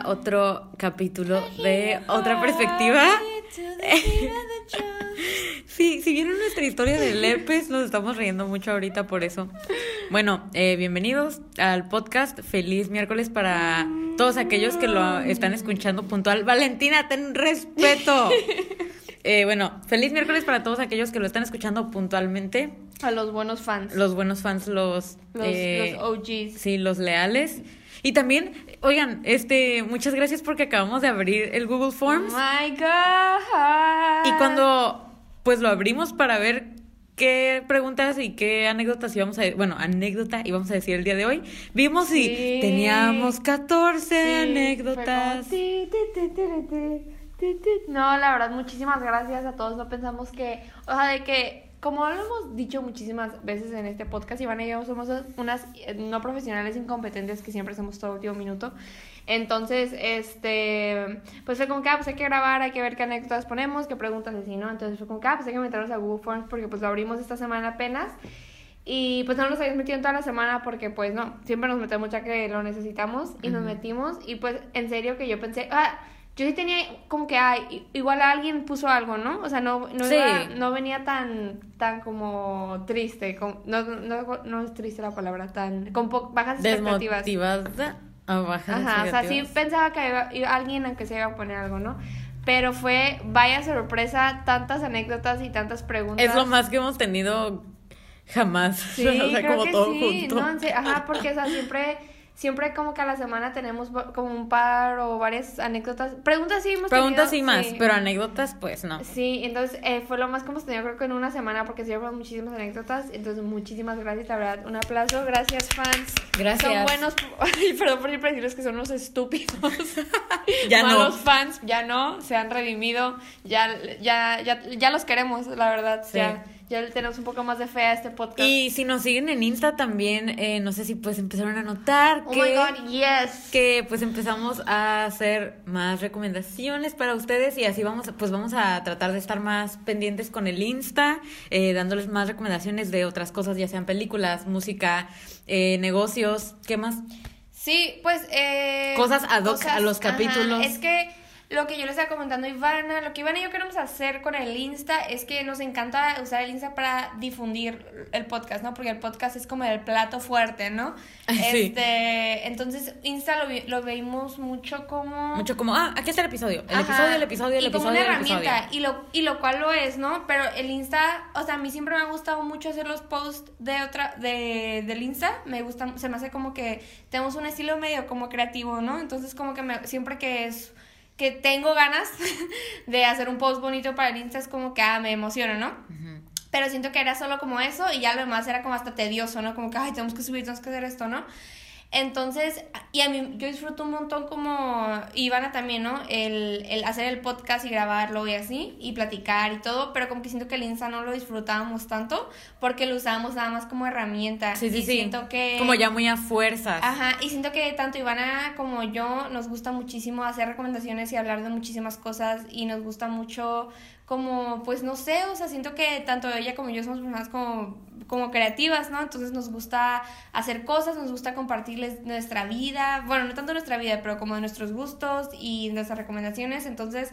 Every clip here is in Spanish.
A otro capítulo de Otra Perspectiva. Sí, si vieron nuestra historia de Lepes, nos estamos riendo mucho ahorita por eso. Bueno, eh, bienvenidos al podcast. Feliz miércoles para todos aquellos que lo están escuchando puntual. Valentina, ten respeto. Eh, bueno, feliz miércoles para todos aquellos que lo están escuchando puntualmente. A los buenos fans. Los buenos fans, los... Los, eh, los OGs. Sí, los leales. Y también, oigan, este, muchas gracias porque acabamos de abrir el Google Forms. Oh my God. Y cuando pues lo abrimos para ver qué preguntas y qué anécdotas íbamos a bueno, anécdota íbamos a decir el día de hoy, vimos y Sí. teníamos 14 Sí, anécdotas. como. No, la verdad, muchísimas gracias a todos. No pensamos que, o sea, de que, como lo hemos dicho muchísimas veces en este podcast, Iván y yo somos unas eh, no profesionales incompetentes que siempre hacemos todo último minuto. Entonces, este, pues fue como que, ah, pues hay que grabar, hay que ver qué anécdotas ponemos, qué preguntas así, ¿no? Entonces fue como que, ah, pues hay que meternos a Google Forms porque pues lo abrimos esta semana apenas. Y pues no nos habíamos metido en toda la semana porque pues no, siempre nos metemos ya que lo necesitamos y nos Ujú. metimos y pues en serio que yo pensé, ah, yo sí tenía como que, ay, igual alguien puso algo, ¿no? O sea, no, no, Sí. iba- no venía tan, tan como triste, no, no, no es triste la palabra, tan, con po- bajas expectativas. Desmotivada a bajas Ajá, o sea, sí pensaba que iba- iba- alguien aunque se iba a poner algo, ¿no? Pero fue, vaya sorpresa, tantas anécdotas y tantas preguntas. Es lo más que hemos tenido jamás. Sí, o sea, creo como que todo sí, junto. ¿no? Ajá, porque, o sea, siempre, siempre como que a la semana tenemos como un par o varias anécdotas. Preguntas sí hemos Preguntas tenido, y más, sí. pero anécdotas pues no. Sí, entonces eh, fue lo más que hemos tenido creo que en una semana porque sí fueron muchísimas anécdotas. Entonces, muchísimas gracias, la verdad. Un aplauso, gracias fans. Gracias. Son buenos, ay, perdón por siempre decirles que son unos estúpidos. Ya no. Malos fans, ya no, se han redimido, ya, ya, ya, ya los queremos, la verdad. Sí. Ya, ya le tenemos un poco más de fe a este podcast. Y si nos siguen en Insta también, eh, no sé si pues empezaron a notar Oh que... my god, yes. que pues empezamos a hacer más recomendaciones para ustedes y así vamos pues vamos a tratar de estar más pendientes con el Insta eh, dándoles más recomendaciones de otras cosas ya sean películas música eh, negocios qué más Sí, pues eh, Cosas ad hoc a los capítulos. Es que lo que yo les estaba comentando Ivana, lo que Ivana y yo queremos hacer con el Insta es que nos encanta usar el Insta para difundir el podcast, ¿no? Porque el podcast es como el plato fuerte, ¿no? Sí. Este, entonces Insta lo, lo mucho como mucho como ah aquí está el episodio el Ajá. episodio el episodio el y como episodio una el episodio herramienta y lo y lo cual lo es no pero el Insta o sea a mí siempre me ha gustado mucho hacer los posts de otra de del Insta me gusta se me hace como que tenemos un estilo medio como creativo no entonces como que me, siempre que es que tengo ganas de hacer un post bonito para el Insta es como que ah me emociono no pero siento que era solo como eso y ya lo demás era como hasta tedioso, ¿no? Como que, ay, tenemos que subir, tenemos que hacer esto, ¿no? Entonces, y a mí yo disfruto un montón como Ivana también, ¿no? El, el hacer el podcast y grabarlo y así, y platicar y todo, pero como que siento que el Insta no lo disfrutábamos tanto porque lo usábamos nada más como herramienta. sí sí y sí Siento que... como ya muy a fuerzas Ajá, y siento que tanto Ivana como yo nos gusta muchísimo hacer recomendaciones y hablar de muchísimas cosas y nos gusta mucho como, pues no sé, o sea, siento que tanto ella como yo somos personas como, como creativas, ¿no? Entonces nos gusta hacer cosas, nos gusta compartirles nuestra vida, bueno, no tanto nuestra vida, pero como nuestros gustos y nuestras recomendaciones, entonces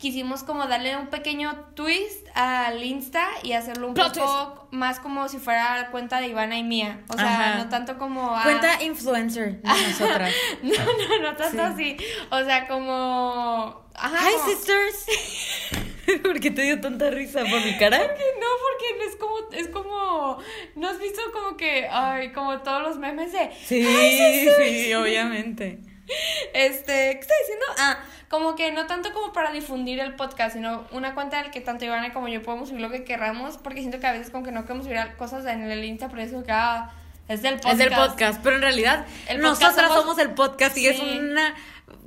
quisimos como darle un pequeño twist al Insta y hacerlo un Plot poco más como si fuera cuenta de Ivana y mía, o sea, Ajá. no tanto como... ah, cuenta influencer de nosotras no, no, no tanto así. O sea, como. Ajá. hi como- sisters ¿por qué te dio tanta risa por mi cara? Porque no, porque es como, es como, ¿no has visto como que, ay, como todos los memes de, sí "Hi, sisters"? sí obviamente este, ¿qué está diciendo? Ah, como que no tanto como para difundir el podcast, sino una cuenta en la que tanto Ivana como yo podemos subir lo que queramos, porque siento que a veces como que no queremos subir cosas en el Insta, por eso que, ah, es del podcast. Es del podcast, pero en realidad El nosotras somos- somos el podcast y es una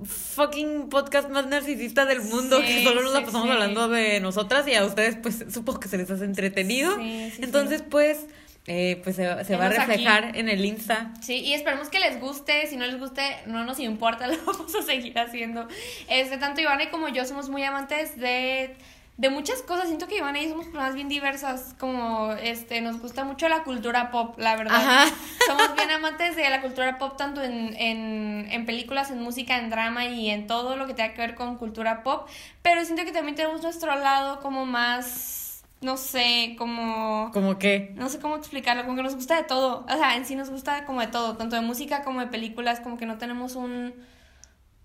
fucking podcast más narcisista del mundo Sí, que solo nos la sí, pasamos sí. hablando de nosotras y a ustedes pues supongo que se les hace entretenido. Entonces pues eh, pues se, se va a aquí. reflejar en el Insta. Sí, y esperemos que les guste. Si no les guste, no nos importa, lo vamos a seguir haciendo. Este, tanto Ivana como yo somos muy amantes de de muchas cosas. Siento que Iván y yo somos personas bien diversas, como este, nos gusta mucho la cultura pop, la verdad. Ajá. Somos bien amantes de la cultura pop, tanto en, en, en películas, en música, en drama y en todo lo que tenga que ver con cultura pop. Pero siento que también tenemos nuestro lado como más, no sé, como... ¿Cómo qué? No sé cómo explicarlo, como que nos gusta de todo. O sea, en sí nos gusta como de todo, tanto de música como de películas, como que no tenemos un,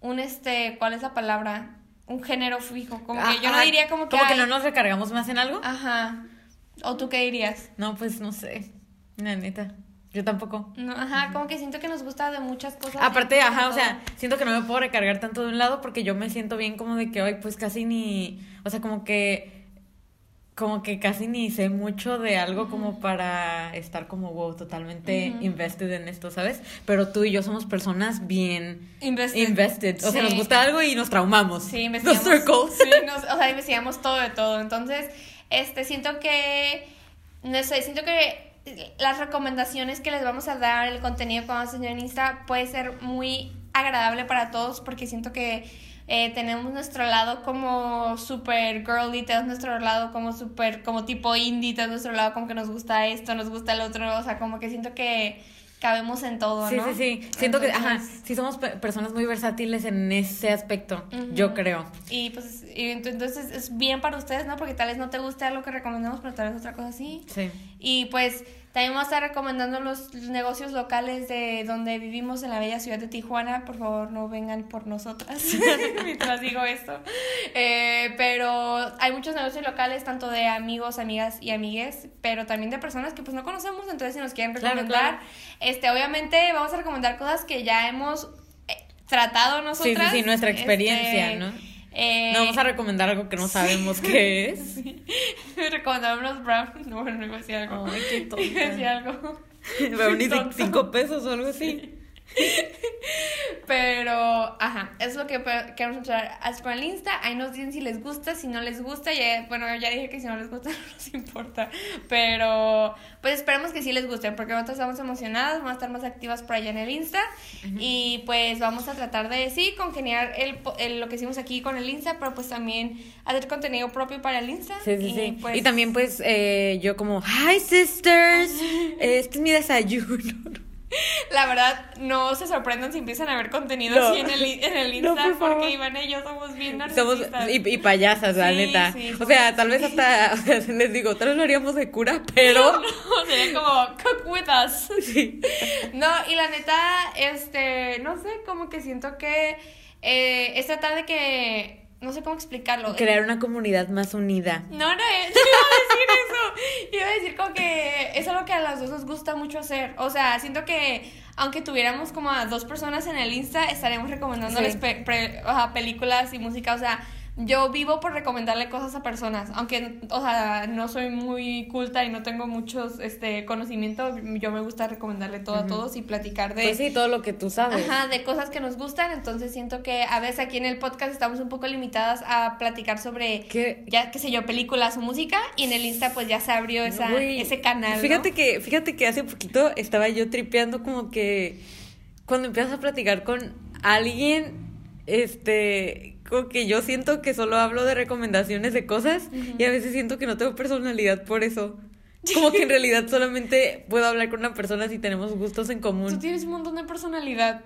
un este, ¿cuál es la palabra? Un género fijo. Como que yo no Ajá, diría como que. ¿Como que no nos recargamos más en algo? Ajá. ¿O tú qué dirías? No, pues no sé. La neta. Yo tampoco. No, ajá, como que siento que nos gusta de muchas cosas. Aparte, ajá, o sea, siento que no me puedo recargar tanto de un lado porque yo me siento bien como de que hoy pues casi ni, o sea, como que como que casi ni sé mucho de algo como para estar como wow, totalmente invested en esto, ¿sabes? Pero tú y yo somos personas bien Invested. invested, o sea, Sí. nos gusta algo y nos traumamos. Sí, investigamos. circle. Sí, nos- o sea, investigamos todo de todo. Entonces, este, siento que, no sé, siento que las recomendaciones que les vamos a dar, el contenido que vamos a hacer en Insta puede ser muy agradable para todos porque siento que eh, tenemos nuestro lado como super girly, tenemos nuestro lado como super, como tipo indie, tenemos nuestro lado como que nos gusta esto, nos gusta el otro, o sea, como que siento que cabemos en todo, Sí, ¿no? sí, sí. Siento que, ajá, sí somos pe- personas muy versátiles en ese aspecto, yo creo. Y pues y ent- entonces es bien para ustedes, ¿no? Porque tal vez no te guste algo que recomendamos, pero tal vez otra cosa sí. Sí. Y pues también vamos a estar recomendando los negocios locales de donde vivimos en la bella ciudad de Tijuana. Por favor, no vengan por nosotras mientras digo esto. Eh, pero hay muchos negocios locales, tanto de amigos, amigas y amigues, pero también de personas que pues no conocemos. Entonces, si nos quieren recomendar, claro. este, obviamente vamos a recomendar cosas que ya hemos eh, tratado Sí, nosotras. sí, sí, nuestra experiencia, Este, ¿no? Eh, No vamos a recomendar algo que no sabemos qué es. Sí. Me recomendaron brownies. Bueno, no iba a decir algo. Ay, qué tonta. Iba a decir algo. Brownies de pesos o algo así. Pero, ajá, es lo que queremos así con el Insta. Ahí nos dicen si les gusta, si no les gusta. Ya, bueno, ya dije que si no les gusta no nos importa. Pero, pues esperemos que sí les guste, porque nosotros estamos emocionadas, vamos a estar más activas por allá en el Insta. Y pues vamos a tratar de, sí, congeniar el, el- lo que hicimos aquí con el Insta, pero pues también hacer contenido propio para el Insta. Sí, sí, y, sí. pues, Y también, pues, eh, yo como, hi sisters, este es mi desayuno. La verdad, no se sorprendan si empiezan a ver contenido No. así en el, en el No, Insta, por porque Iván y yo somos bien Somos narcisistas. y, y payasas, la Sí, neta. sí, o sea, somos- tal vez hasta, o sea, les digo, tal vez lo haríamos de cura, pero... No, sería como, cook with us. Sí. No, y la neta, este, no sé, como que siento que eh, es tratar de que, no sé cómo explicarlo. Crear una comunidad más unida. No, no, eh, yo iba a decir eso. Iba a decir como que es algo que a las dos nos gusta mucho hacer. O sea, siento que aunque tuviéramos como a dos personas en el Insta, estaríamos recomendándoles Sí. pe- pre- o sea, películas y música. O sea, yo vivo por recomendarle cosas a personas. Aunque, o sea, no soy muy culta y no tengo muchos este, conocimiento, yo me gusta recomendarle todo a todos y platicar de... Pues sí, todo lo que tú sabes. Ajá, de cosas que nos gustan, entonces siento que a veces aquí en el podcast estamos un poco limitadas a platicar sobre ¿Qué? ya qué sé yo, películas o música y en el Insta pues ya se abrió esa, ese canal. ¿no? Fíjate que, fíjate que hace poquito estaba yo tripeando como que cuando empiezas a platicar con alguien, este, como que yo siento que solo hablo de recomendaciones de cosas y a veces siento que no tengo personalidad por eso. Como que en realidad solamente puedo hablar con una persona si tenemos gustos en Tú común. tienes un montón de personalidad.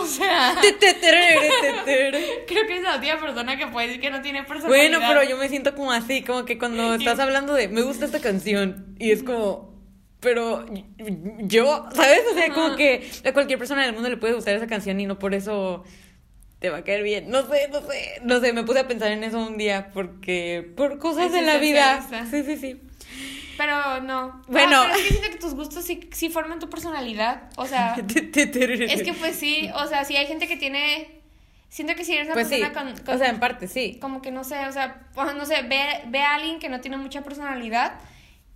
o sea, Te, te, tere, te, tere. creo que es la última persona que puede decir que no tiene personalidad. Bueno, pero yo me siento como así, como que cuando estás hablando de, me gusta esta canción, y es como, pero yo, ¿sabes? O sea, como que a cualquier persona del mundo le puede gustar esa canción y no por eso te va a caer bien. No sé, no sé, no sé, me puse a pensar en eso un día porque, por cosas de la vida. Sí, sí, sí. Pero no. Bueno. Ah, pero es que siento que tus gustos sí, sí forman tu personalidad. O sea, es que pues sí, o sea, sí hay gente que tiene... Siento que si eres una Pues sí, persona con, con- o sea, en parte sí. como que no sé, o sea, no sé, ve, ve a alguien que no tiene mucha personalidad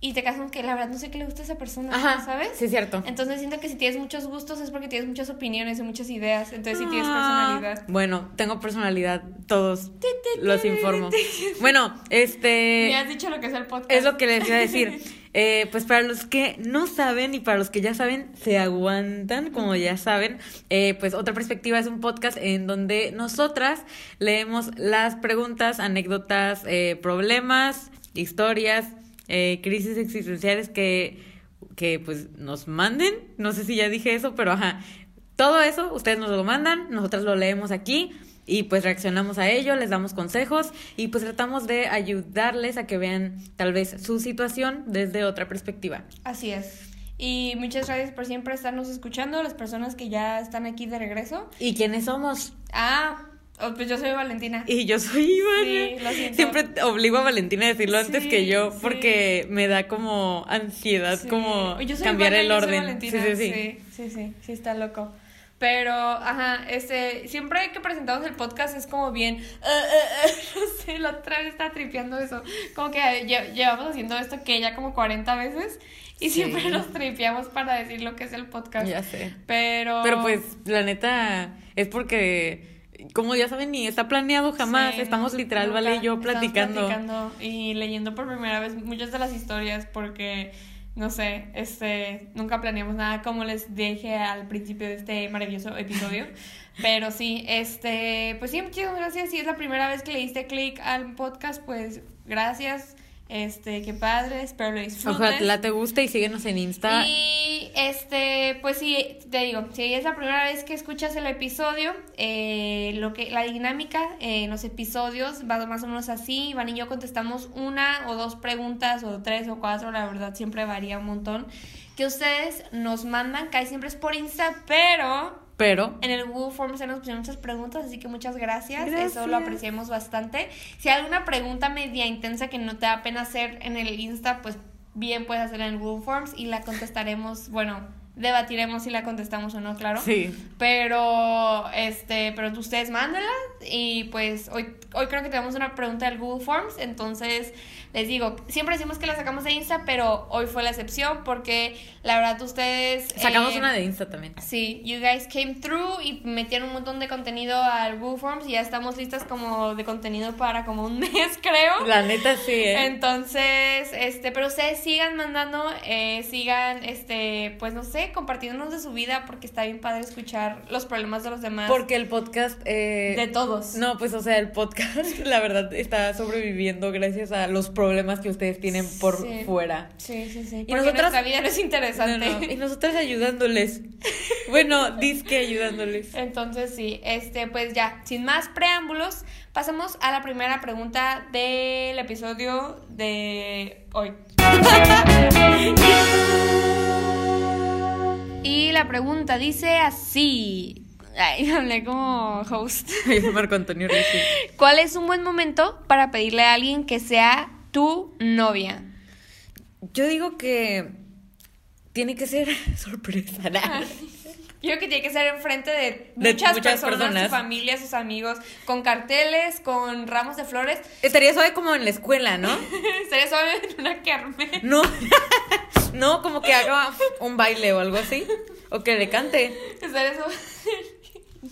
y te casas con que la verdad no sé qué le gusta a esa persona, Ajá, ¿sabes? sí, es cierto. Entonces siento que si tienes muchos gustos es porque tienes muchas opiniones y muchas ideas, entonces sí tienes Ah, personalidad. Bueno, tengo personalidad, todos los informo. Bueno, este... Me has dicho lo que es el podcast. Es lo que les iba a decir. Eh, pues para los que no saben y para los que ya saben, se aguantan, como ya saben, eh, pues otra perspectiva es un podcast en donde nosotras leemos las preguntas, anécdotas, eh, problemas, historias, eh, crisis existenciales que, que pues nos manden. No sé si ya dije eso, pero ajá. Todo eso ustedes nos lo mandan, nosotras lo leemos aquí y pues reaccionamos a ello, les damos consejos y pues tratamos de ayudarles a que vean tal vez su situación desde otra perspectiva. Así es. Y muchas gracias por siempre estarnos escuchando, las personas que ya están aquí de regreso. ¿Y quiénes somos? Ah, oh, pues yo soy Valentina. Y yo soy Ivana. Sí, lo siento. Siempre obligo a Valentina a decirlo antes que yo sí. porque me da como ansiedad, como Yo soy cambiar Ivana, el yo soy orden. Valentina, sí, sí, sí. sí, sí, sí, está loco. Pero, ajá, este, siempre que presentamos el podcast es como bien, eh, no sé, la otra vez estaba tripeando eso, como que lle- llevamos haciendo esto que ya como 40 veces y siempre nos tripeamos para decir lo que es el podcast. Ya sé. Pero, Pero pues, la neta, es porque, como ya saben, ni está planeado jamás. Sí, Estamos no, literal, nunca. Vale y yo platicando. platicando y leyendo por primera vez muchas de las historias porque, no sé, este, nunca planeamos nada como les dije al principio de este maravilloso episodio. Pero sí, este, pues sí, muchísimas gracias. Si es la primera vez que le diste clic al podcast, pues gracias. Este, qué padre, espero lo disfrutes. Ojalá te guste y síguenos en Insta. Y este, pues sí, te digo, si es la primera vez que escuchas el episodio, eh, lo que, la dinámica eh, en los episodios va más o menos así. Iván y yo contestamos una o dos preguntas, o tres o cuatro, la verdad siempre varía un montón. Que ustedes nos mandan, casi siempre es por Insta, pero Pero, en el Google Forms se nos pusieron muchas preguntas, así que muchas gracias. Gracias. Eso lo apreciamos bastante. Si hay alguna pregunta media intensa que no te da pena hacer en el Insta, pues bien puedes hacerla en el Google Forms y la contestaremos, bueno, debatiremos si la contestamos o no, claro. sí. Pero, este, pero ustedes mándenla y pues hoy, hoy creo que tenemos una pregunta del Google Forms, entonces les digo, siempre decimos que la sacamos de Insta, pero hoy fue la excepción porque la verdad ustedes... Sacamos eh, una de Insta también. Sí, you guys came through y metieron un montón de contenido al Google Forms y ya estamos listas como de contenido para como un mes, creo. La neta sí, ¿eh? Entonces, este, pero ustedes sigan mandando, eh, sigan, este, pues no sé, compartiéndonos de su vida porque está bien padre escuchar los problemas de los demás. Porque el podcast... eh, de todos. No, pues o sea, el podcast, la verdad, está sobreviviendo gracias a los problemas que ustedes tienen por Sí. fuera. Sí, sí, sí. Y Porque nosotras- nuestra vida no es interesante. No, no, Y nosotras ayudándoles. Bueno, disque ayudándoles. Entonces sí, este pues ya, sin más preámbulos, pasamos a la primera pregunta del episodio de hoy. Y la pregunta dice así. Ay, hablé como host. Marco Antonio Ricci. ¿Cuál es un buen momento para pedirle a alguien que sea tu novia? Yo digo que tiene que ser sorpresa. ¿no? Yo creo que tiene que ser enfrente de De muchas, muchas personas, personas. su familia, sus amigos, con carteles, con ramos de flores. Estaría suave como en la escuela, ¿no? Sería suave en una kermés. No. No, como que haga un baile o algo así. O que le cante. Sería eso.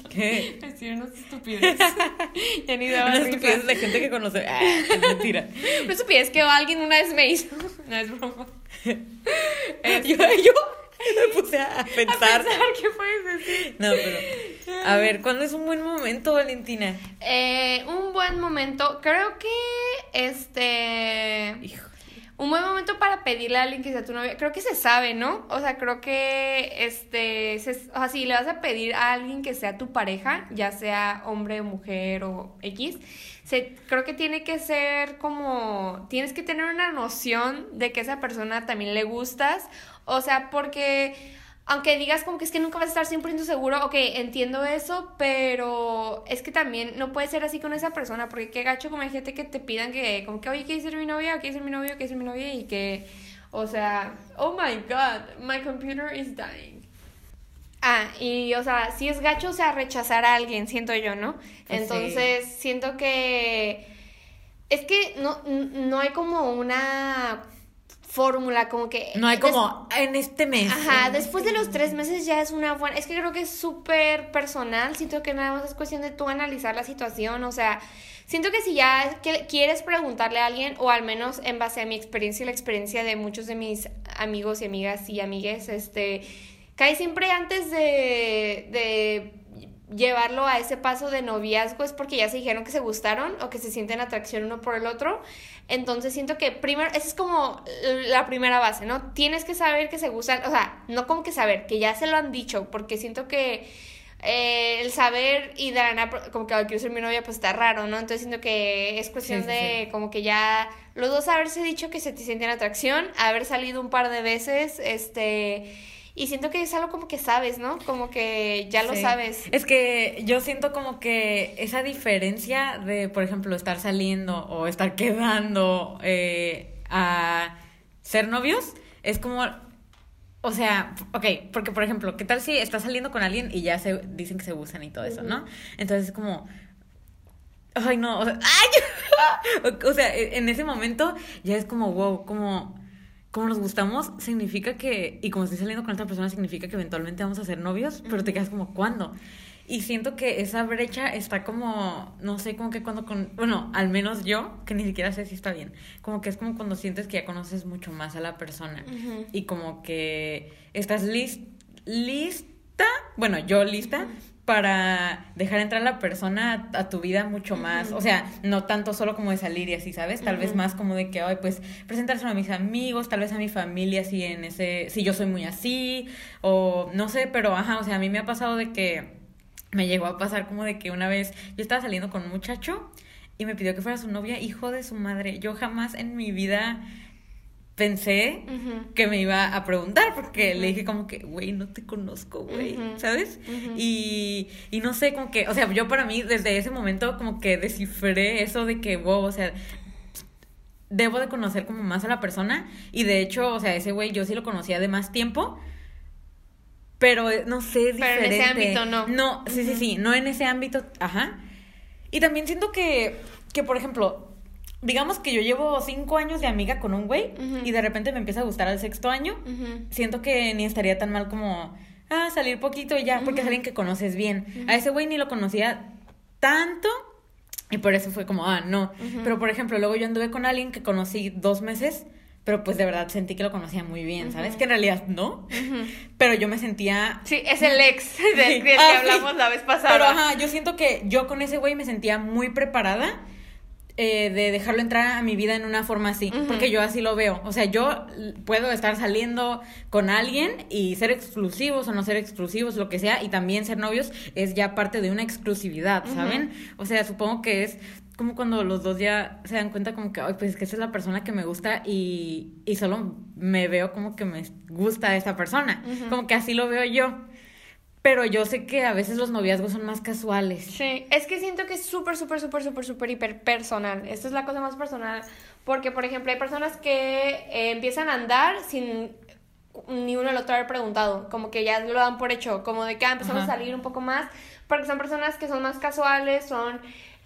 ¿Qué? Decir unas estupidez. ya ni daba Una estupidez de gente que conoce. Ah, es mentira. Una estupidez que alguien una vez me hizo. No es broma. Es- Yo, yo me puse a A pensar. pensar qué puedes decir. No, pero. A ver, ¿cuándo es un buen momento, Valentina? Eh, un buen momento. Creo que este. Hijo. Un buen momento para pedirle a alguien que sea tu novia. Creo que se sabe, ¿no? O sea, creo que este. se- o sea, si le vas a pedir a alguien que sea tu pareja, ya sea hombre mujer o X, se, creo que tiene que ser como. Tienes que tener una noción de que esa persona también le gustas. O sea, porque. Aunque digas como que es que nunca vas a estar 100% seguro, ok, entiendo eso, pero es que también no puede ser así con esa persona, porque qué gacho como hay gente que te pidan que, como que, oye, ¿quieres ser mi novia? ¿O ¿Quieres ser mi novio? ¿Quieres ser mi novia? Y que, o sea, oh my god, my computer is dying. Ah, y o sea, si es gacho, o sea, rechazar a alguien, siento yo, ¿no? Pues sí. Entonces, siento que es que no, no hay como una fórmula, como que... No hay como en este mes. Ajá, después de los tres meses ya es una buena... Es que creo que es súper personal, siento que nada más es cuestión de tú analizar la situación, o sea, Siento que si ya quieres preguntarle a alguien, o al menos en base a mi experiencia y la experiencia de muchos de mis amigos y amigas y amigues, este, cae siempre antes de, de llevarlo a ese paso de noviazgo es porque ya se dijeron que se gustaron o que se sienten atracción uno por el otro. Entonces siento que primero, esa es como la primera base, ¿no? Tienes que saber que se gustan, o sea, no como que saber, que ya se lo han dicho, porque siento que eh, el saber y de como que quiero ser mi novia, pues está raro, ¿no? Entonces siento que es cuestión de como que ya los dos haberse dicho que se te sienten atracción, haber salido un par de veces, este y siento que es algo como que sabes, ¿no? Como que ya lo sabes. Es que yo siento como que esa diferencia de, por ejemplo, estar saliendo o estar quedando eh, a ser novios, es como o sea, ok, porque por ejemplo, ¿qué tal si estás saliendo con alguien y ya se dicen que se gustan y todo eso, ¿no? Entonces es como, ay no, o sea, ¡ay! o sea, e, en ese momento ya es como, wow, como como nos gustamos, significa que, y como estoy saliendo con otra persona, significa que eventualmente vamos a ser novios, pero te quedas como, ¿cuándo? Y siento que esa brecha está como, no sé, como que cuando con, bueno, al menos yo, que ni siquiera sé si está bien, como que es como cuando sientes que ya conoces mucho más a la persona y como que estás lista, bueno, yo lista para dejar entrar a la persona a, tu vida mucho más, o sea, no tanto solo como de salir y así, ¿sabes? Tal vez más como de que, ay, pues presentarse a mis amigos, tal vez a mi familia si en ese, si yo soy muy así, o no sé, pero ajá, o sea, a mí me ha pasado de que me llegó a pasar como de que una vez yo estaba saliendo con un muchacho y me pidió que fuera su novia, hijo de su madre, yo jamás en mi vida pensé que me iba a preguntar porque le dije como que, güey, no te conozco, güey, ¿sabes? Y, y no sé, como que, o sea, yo para mí desde ese momento como que descifré eso de que, wow, o sea, debo de conocer como más a la persona y de hecho, o sea, ese güey yo sí lo conocía de más tiempo. Pero eh, no sé, diferente. Pero en ese ámbito no. No, sí, sí, sí, no en ese ámbito, ajá. Y también siento que, que por ejemplo, digamos que yo llevo cinco años de amiga con un güey y de repente me empieza a gustar al sexto año, siento que ni estaría tan mal como, ah, salir poquito y ya, porque es alguien que conoces bien. A ese güey ni lo conocía tanto y por eso fue como, ah, no. Pero por ejemplo, luego yo anduve con alguien que conocí dos meses. Pero pues de verdad sentí que lo conocía muy bien, ¿sabes? Que en realidad no. Pero yo me sentía... Sí, es el ex del que ah, hablamos la vez pasada. Pero ajá, yo siento que yo con ese güey me sentía muy preparada eh, de dejarlo entrar a mi vida en una forma así, porque yo así lo veo. O sea, yo puedo estar saliendo con alguien y ser exclusivos o no ser exclusivos, lo que sea, y también ser novios es ya parte de una exclusividad, ¿saben? O sea, supongo que es como cuando los dos ya se dan cuenta como que, ay, pues es que esa es la persona que me gusta y, y solo me veo como que me gusta esa persona. Como que así lo veo yo. Pero yo sé que a veces los noviazgos son más casuales. Sí, es que siento que es súper, súper, súper, súper, súper hiper personal. Esta es la cosa más personal. Porque, por ejemplo, hay personas que eh, empiezan a andar sin ni uno al otro haber preguntado. Como que ya lo dan por hecho. Como de que ah, empezamos a salir un poco más. Porque son personas que son más casuales, son...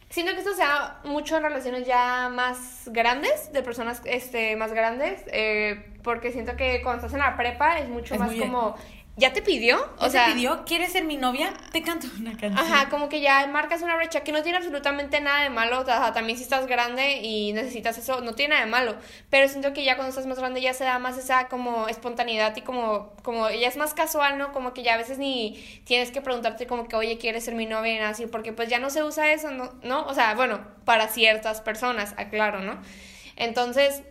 Siento que esto se da mucho en relaciones ya más grandes, de personas este, más grandes, eh, porque siento que cuando estás en la prepa es mucho más como ¿Ya te pidió? O sea, te pidió? ¿Quieres ser mi novia? Te canto una canción. Ajá, como que ya marcas una brecha que no tiene absolutamente nada de malo. O sea, también si estás grande y necesitas eso, no tiene nada de malo. Pero siento que ya cuando estás más grande ya se da más esa como espontaneidad y como, como ya es más casual, ¿no? Como que ya a veces ni tienes que preguntarte como que, oye, ¿quieres ser mi novia? Y así, porque pues ya no se usa eso, ¿no? ¿no? O sea, bueno, para ciertas personas, aclaro, ¿no? Entonces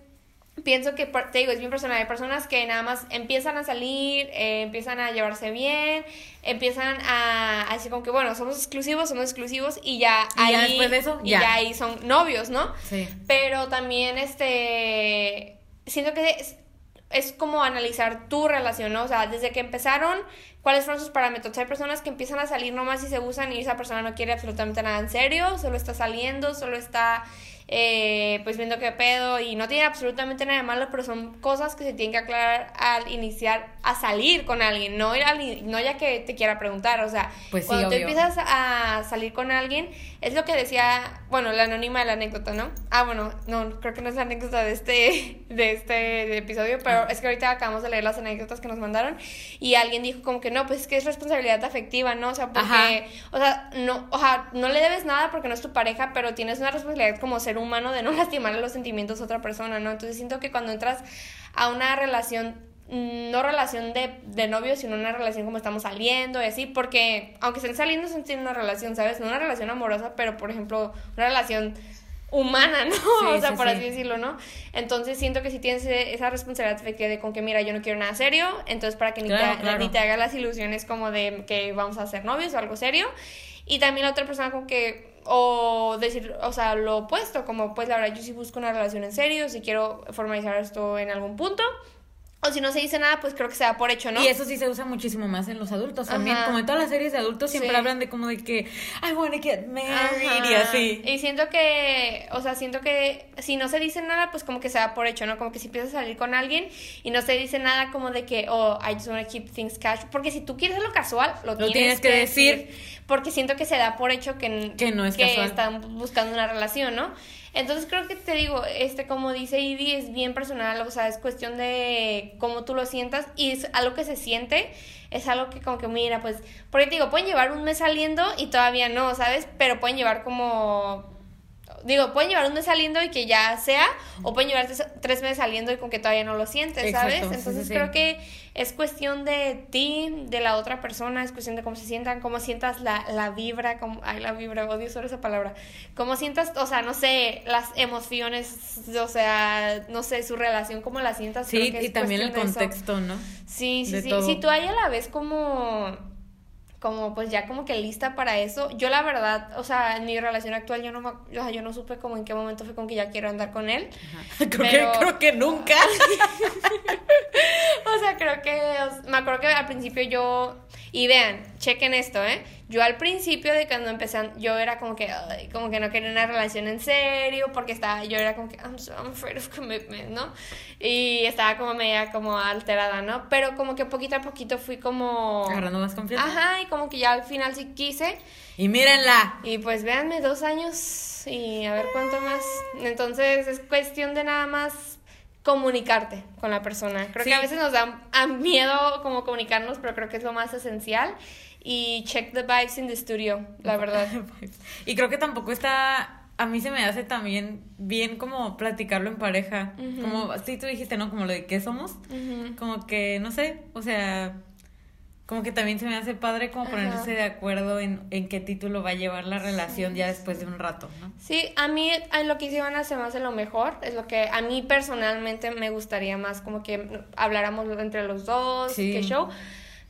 pienso que, te digo, es bien personal. Hay personas que nada más empiezan a salir, eh, empiezan a llevarse bien, empiezan a, decir como que, bueno, somos exclusivos, somos exclusivos y ya ahí... Ya después de eso, ya. ahí son novios, ¿no? Sí. Pero también, este, siento que es, es como analizar tu relación, ¿no? O sea, desde que empezaron, cuáles fueron sus parámetros. Hay personas que empiezan a salir nomás y se usan y esa persona no quiere absolutamente nada en serio, solo está saliendo, solo está eh, pues viendo qué pedo y no tiene absolutamente nada de malo, pero son cosas que se tienen que aclarar al iniciar a salir con alguien, no, no ya que te quiera preguntar, o sea, pues cuando tú empiezas a salir con alguien, es lo que decía, bueno, la anónima de la anécdota, ¿no? Ah, bueno, no, creo que no es la anécdota de este, de este episodio, pero ah. es que ahorita acabamos de leer las anécdotas que nos mandaron y alguien dijo como que no, pues es que es responsabilidad afectiva, ¿no? O sea, porque, Ajá. o sea, no, o sea, no le debes nada porque no es tu pareja, pero tienes una responsabilidad como ser humano de no lastimar los sentimientos de otra persona, ¿no? Entonces siento que cuando entras a una relación, mm, no relación de, de novio, sino una relación como estamos saliendo y así, porque aunque estén saliendo, son tienen una relación, ¿sabes? No una relación amorosa, pero por ejemplo, una relación humana, ¿no? o sea, sí, por sí. así decirlo, ¿no? Entonces siento que si tienes esa responsabilidad de con que, mira, yo no quiero nada serio, entonces para que ni, Claro, te, claro. ni te haga las ilusiones como de que vamos a ser novios o algo serio. Y también la otra persona como que, o decir, o sea, lo opuesto, como pues la verdad yo sí busco una relación en serio, si quiero formalizar esto en algún punto. O si no se dice nada, pues creo que se da por hecho, ¿no? Y eso sí se usa muchísimo más en los adultos también. Como en todas las series de adultos siempre Sí. hablan de como de que I wanna get married y Ajá. así. Y siento que, o sea, siento que si no se dice nada, pues como que se da por hecho, ¿no? Como que si empiezas a salir con alguien y no se dice nada como de que, oh, I just wanna keep things casual. Porque si tú quieres algo casual, lo, tienes, tienes que que decir. decir. Porque siento que se da por hecho que, Que no es casual. están buscando una relación, ¿no? Entonces creo que te digo, este, como dice Ivy, es bien personal, o sea, es cuestión de cómo tú lo sientas y es algo que se siente, es algo que como que mira, pues, porque te digo, pueden llevar un mes saliendo y todavía no, ¿sabes? Pero pueden llevar como, digo, pueden llevar un mes saliendo y que ya sea, o pueden llevar tres, tres meses saliendo y con que todavía no lo sientes, Exacto, ¿sabes? sí, Entonces sí. creo que es cuestión de ti, de la otra persona, es cuestión de cómo se sientan, cómo sientas la, la vibra, como, ay, la vibra, odio usar esa palabra, cómo sientas, o sea, no sé, las emociones, o sea, no sé, su relación, cómo la sientas. Sí, creo que es y también el contexto, ¿no? Sí, sí, de sí. todo. Si tú a ella la ves como, como pues ya como que lista para eso, yo la verdad, o sea, en mi relación actual yo no, me- o sea, yo no supe como en qué momento fue con que ya quiero andar con él. Creo, Pero- que, creo que nunca. O sea, creo que, o- me acuerdo que al principio yo, y vean, chequen esto, ¿eh? Yo al principio de cuando empecé, yo era como que, ay, como que no quería una relación en serio, porque estaba, yo era como que, I'm, so, I'm afraid of commitment, ¿no? Y estaba como media como alterada, ¿no? Pero como que poquito a poquito fui como... Agarrando más confianza. Ajá, y como que ya al final sí quise. Y mírenla. Y pues véanme dos años y a ver cuánto más. Entonces es cuestión de nada más comunicarte con la persona. Creo Sí. que a veces nos da a miedo como comunicarnos, pero creo que es lo más esencial. Y check the vibes in the studio, la verdad. Y creo que tampoco está. A mí se me hace también bien como platicarlo en pareja. Como, sí, tú dijiste, ¿no? Como lo de qué somos. Como que, no sé, o sea, como que también se me hace padre como Ajá. ponerse de acuerdo en, en qué título va a llevar la relación ya después de un rato, ¿no? Sí, a mí lo que hice Ivana se me hace lo mejor. Es lo que a mí personalmente me gustaría más, como que habláramos entre los dos, Sí. qué show.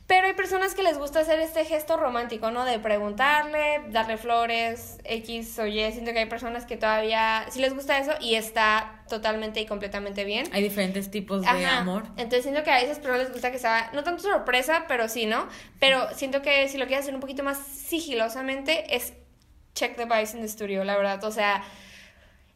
Pero hay personas que les gusta hacer este gesto romántico, ¿no? De preguntarle, darle flores, X o Y. Siento que hay personas que todavía sí les gusta eso y está totalmente y completamente bien. Hay diferentes tipos de Ajá. amor. Entonces siento que a esas personas les gusta que sea, no tanto sorpresa, pero sí, ¿no? Pero siento que si lo quieres hacer un poquito más sigilosamente, es check the vibes in the studio, la verdad. O sea,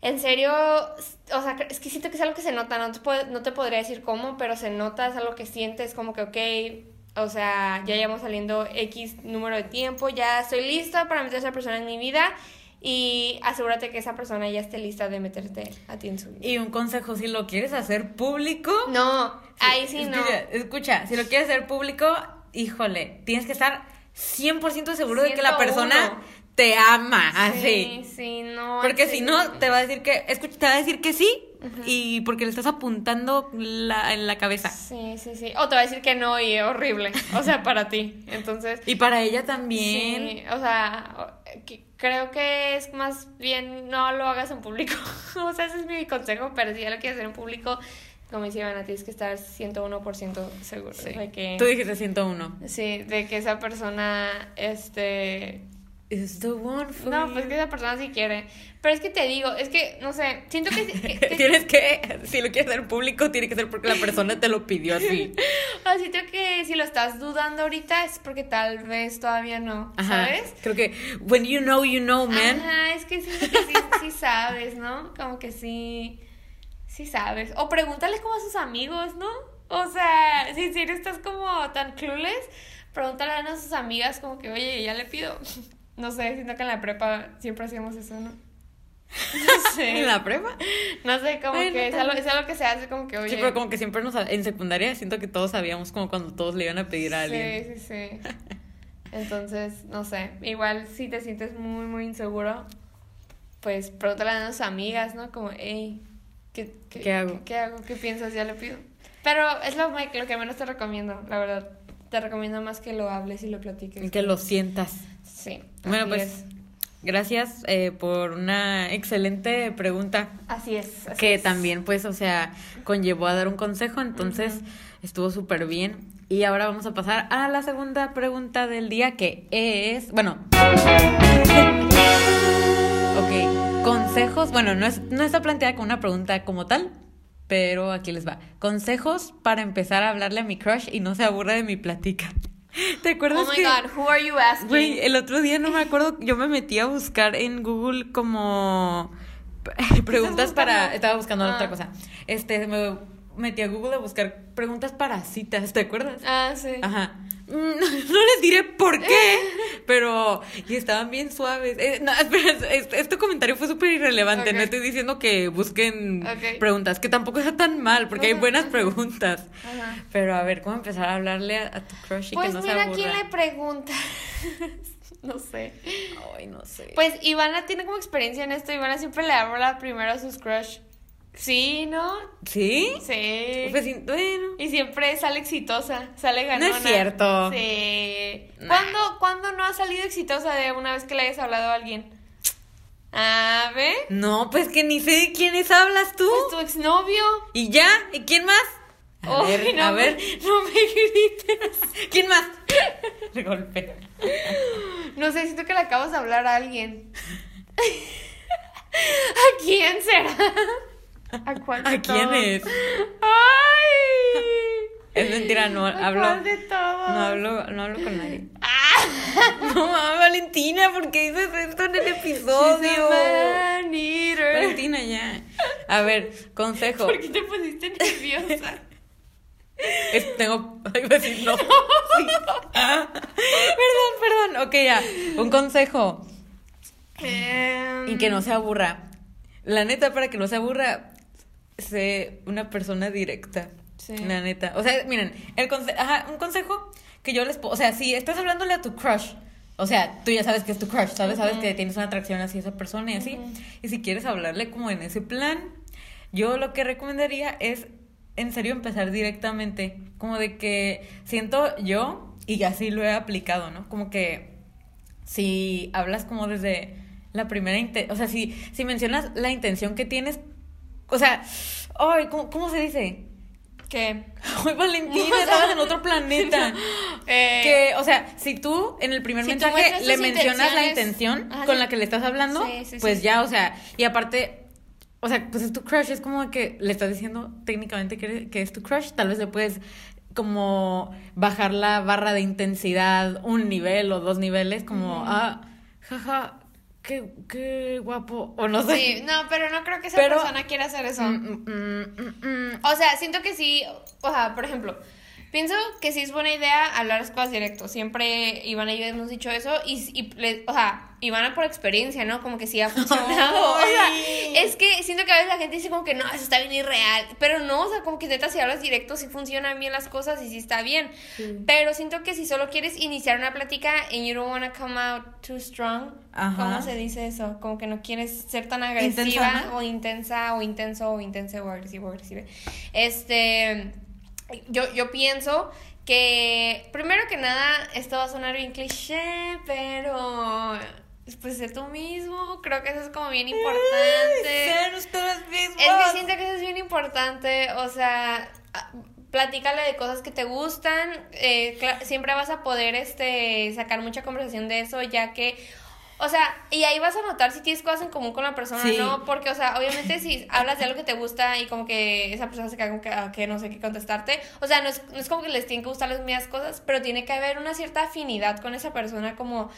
en serio, o sea, es que siento que es algo que se nota, no te, puedo- no te podría decir cómo, pero se nota, es algo que sientes como que, ok, o sea, ya llevamos saliendo X número de tiempo, ya estoy lista para meter a esa persona en mi vida y asegúrate que esa persona ya esté lista de meterte a ti en su vida. Y un consejo, si lo quieres hacer público. No, ahí sí no. escucha, si lo quieres hacer público, híjole, tienes que estar 100% seguro de que la 101. persona te ama, Sí, así. sí, no. Porque si no, te va a decir que, escucha, te va a decir que sí, y porque le estás apuntando la, en la cabeza. Sí, sí, sí. O te va a decir que no y es horrible. O sea, para ti. Entonces. Y para ella también. Sí, o sea, creo que es más bien no lo hagas en público. o sea, ese es mi consejo, pero si ya lo quieres hacer en público, como dice Ivana, tienes que estar 101% seguro Sí. de que... Tú dijiste 101. Sí, de que esa persona, este... Is the one for No, pues you. que esa persona sí quiere. Pero es que te digo, es que, no sé, siento que... que- que- Tienes que, si lo quieres hacer público, tiene que ser porque la persona te lo pidió así. O siento que si lo estás dudando ahorita es porque tal vez todavía no, Ajá. ¿sabes? Creo que, when you know, you know, man. Ajá, es que siento que sí, sí sabes, ¿no? Como que sí, sí sabes. O pregúntale como a sus amigos, ¿no? O sea, si en serio estás como tan clueless, pregúntale a sus amigas como que, oye, ya le pido. No sé, siento que en la prepa siempre hacíamos eso, ¿no? No sé. ¿En la prepa? No sé, como Bueno, que es tal algo, es algo que se hace como que, oye. Sí, pero como que siempre nos... En secundaria siento que todos sabíamos como cuando todos le iban a pedir a alguien. Sí, sí, sí. Entonces, no sé. Igual si te sientes muy, muy inseguro, pues pregúntale a tus amigas, ¿no? Como, hey, ¿qué, qué, ¿Qué hago? ¿Qué hago? ¿Qué piensas? Ya le pido. Pero es lo, lo que menos te recomiendo, la verdad. Te recomiendo más que lo hables y lo platiques. Y que lo sientas. Sí. Bueno, pues es. gracias eh, por una excelente pregunta Así es. así que es. también pues, o sea, conllevó a dar un consejo, entonces estuvo súper bien. Y ahora vamos a pasar a la segunda pregunta del día que es, bueno, ok, consejos, bueno, no, es, no está planteada como una pregunta como tal, pero aquí les va. Consejos para empezar a hablarle a mi crush y no se aburra de mi plática. ¿Te acuerdas Oh my que... god, who are you asking? Güey, el otro día no me acuerdo, yo me metí a buscar en Google como preguntas para, estaba buscando Ah. otra cosa. Este, me metí a Google a buscar preguntas para citas, ¿te acuerdas? Ah, sí. Ajá. Mm, No les diré por qué, pero y estaban bien suaves. Eh, no, espera, este, este comentario fue súper irrelevante. No estoy diciendo que busquen preguntas, que tampoco está tan mal, porque hay buenas preguntas. Ajá. Pero a ver, ¿cómo empezar a hablarle a, a tu crush y Pues que no se mira aburra? quién le pregunta. no sé. Ay, no sé. Pues Ivana tiene como experiencia en esto. Ivana siempre le habla primero a sus crush. Sí, ¿no? ¿Sí? Sí. Pues sí, bueno. Y siempre sale exitosa, sale ganona. es cierto. Sí. Nah. ¿Cuándo, ¿Cuándo no ha salido exitosa de una vez que le hayas hablado a alguien? A ver. No, pues que ni sé de quiénes hablas tú. Pues tu exnovio. ¿Y ya? ¿Y quién más? A Ay, ver, no a me- ver. no me grites. ¿Quién más? Le golpea. No sé, siento que le acabas de hablar a alguien. ¿A quién será? ¿A cuál de ¿A quién todos? es? ¡Ay! Es mentira, no ¿A hablo. cuál de todos? No hablo, no hablo con nadie. ¡Ah! No mames, Valentina, ¿por qué dices esto en el episodio? Valentina, ya. A ver, consejo. ¿Por qué te pusiste nerviosa? Es- tengo. Ay, a decir no. Sí. Ah, perdón, perdón. Ok, ya. Un consejo. Em, Y que no se aburra. La neta, para que no se aburra, sé una persona directa. Sí. La neta. O sea, miren, el conse- ajá, un consejo que yo les puedo. O sea, si estás hablándole a tu crush. O sea, tú ya sabes que es tu crush, ¿sabes? Sabes que tienes una atracción hacia esa persona y así. Y si quieres hablarle como en ese plan, yo lo que recomendaría es, en serio, empezar directamente. Como de que siento yo, y así lo he aplicado, ¿no? Como que si hablas como desde la primera intención, o sea, si, si mencionas la intención que tienes, o sea, ay, ¿cómo, cómo se dice? ¿Qué? Ay, Valentina, estabas en otro planeta. Eh, Que, o sea, si tú en el primer Si mensaje le mencionas la intención Ajá, con sí. la que le estás hablando, Sí, sí, pues ya, o sea, y aparte, o sea, pues es tu crush, es como que le estás diciendo técnicamente que, que es tu crush, tal vez le puedes como bajar la barra de intensidad un nivel o dos niveles, como, ah, jaja, qué, qué guapo, o no sé. Sí, no, pero no creo que esa Pero- persona quiera hacer eso. Mm, mm, mm, mm, mm. O sea, siento que sí, o sea, por ejemplo, pienso que sí es buena idea hablar las cosas directo. Siempre Ivana y yo hemos dicho eso y, y le- o sea, Ivana por experiencia, ¿no? Como que sí ha funcionado. O sea, es que siento que a veces la gente dice como que no, eso está bien irreal. Pero no, o sea, como que neta si hablas directo sí funcionan bien las cosas y sí está bien. Pero siento que si solo quieres iniciar una plática and you don't want to come out too strong, Ajá. ¿cómo se dice eso? Como que no quieres ser tan agresiva Intensa, ¿no? o intensa o intenso o intenso o agresivo o agresiva. Este, yo, yo pienso que primero que nada esto va a sonar bien cliché, pero pues sé tú mismo, creo que eso es como bien importante. Sean ustedes mismos. Es que siento que eso es bien importante, o sea, platícale de cosas que te gustan, eh, siempre vas a poder este sacar mucha conversación de eso, ya que, o sea, y ahí vas a notar si tienes cosas en común con la persona, Sí. ¿no? Porque, o sea, obviamente si hablas de algo que te gusta y como que esa persona se queda como que, ah, no sé qué contestarte, o sea, no es, no es como que les tienen que gustar las mismas cosas, pero tiene que haber una cierta afinidad con esa persona como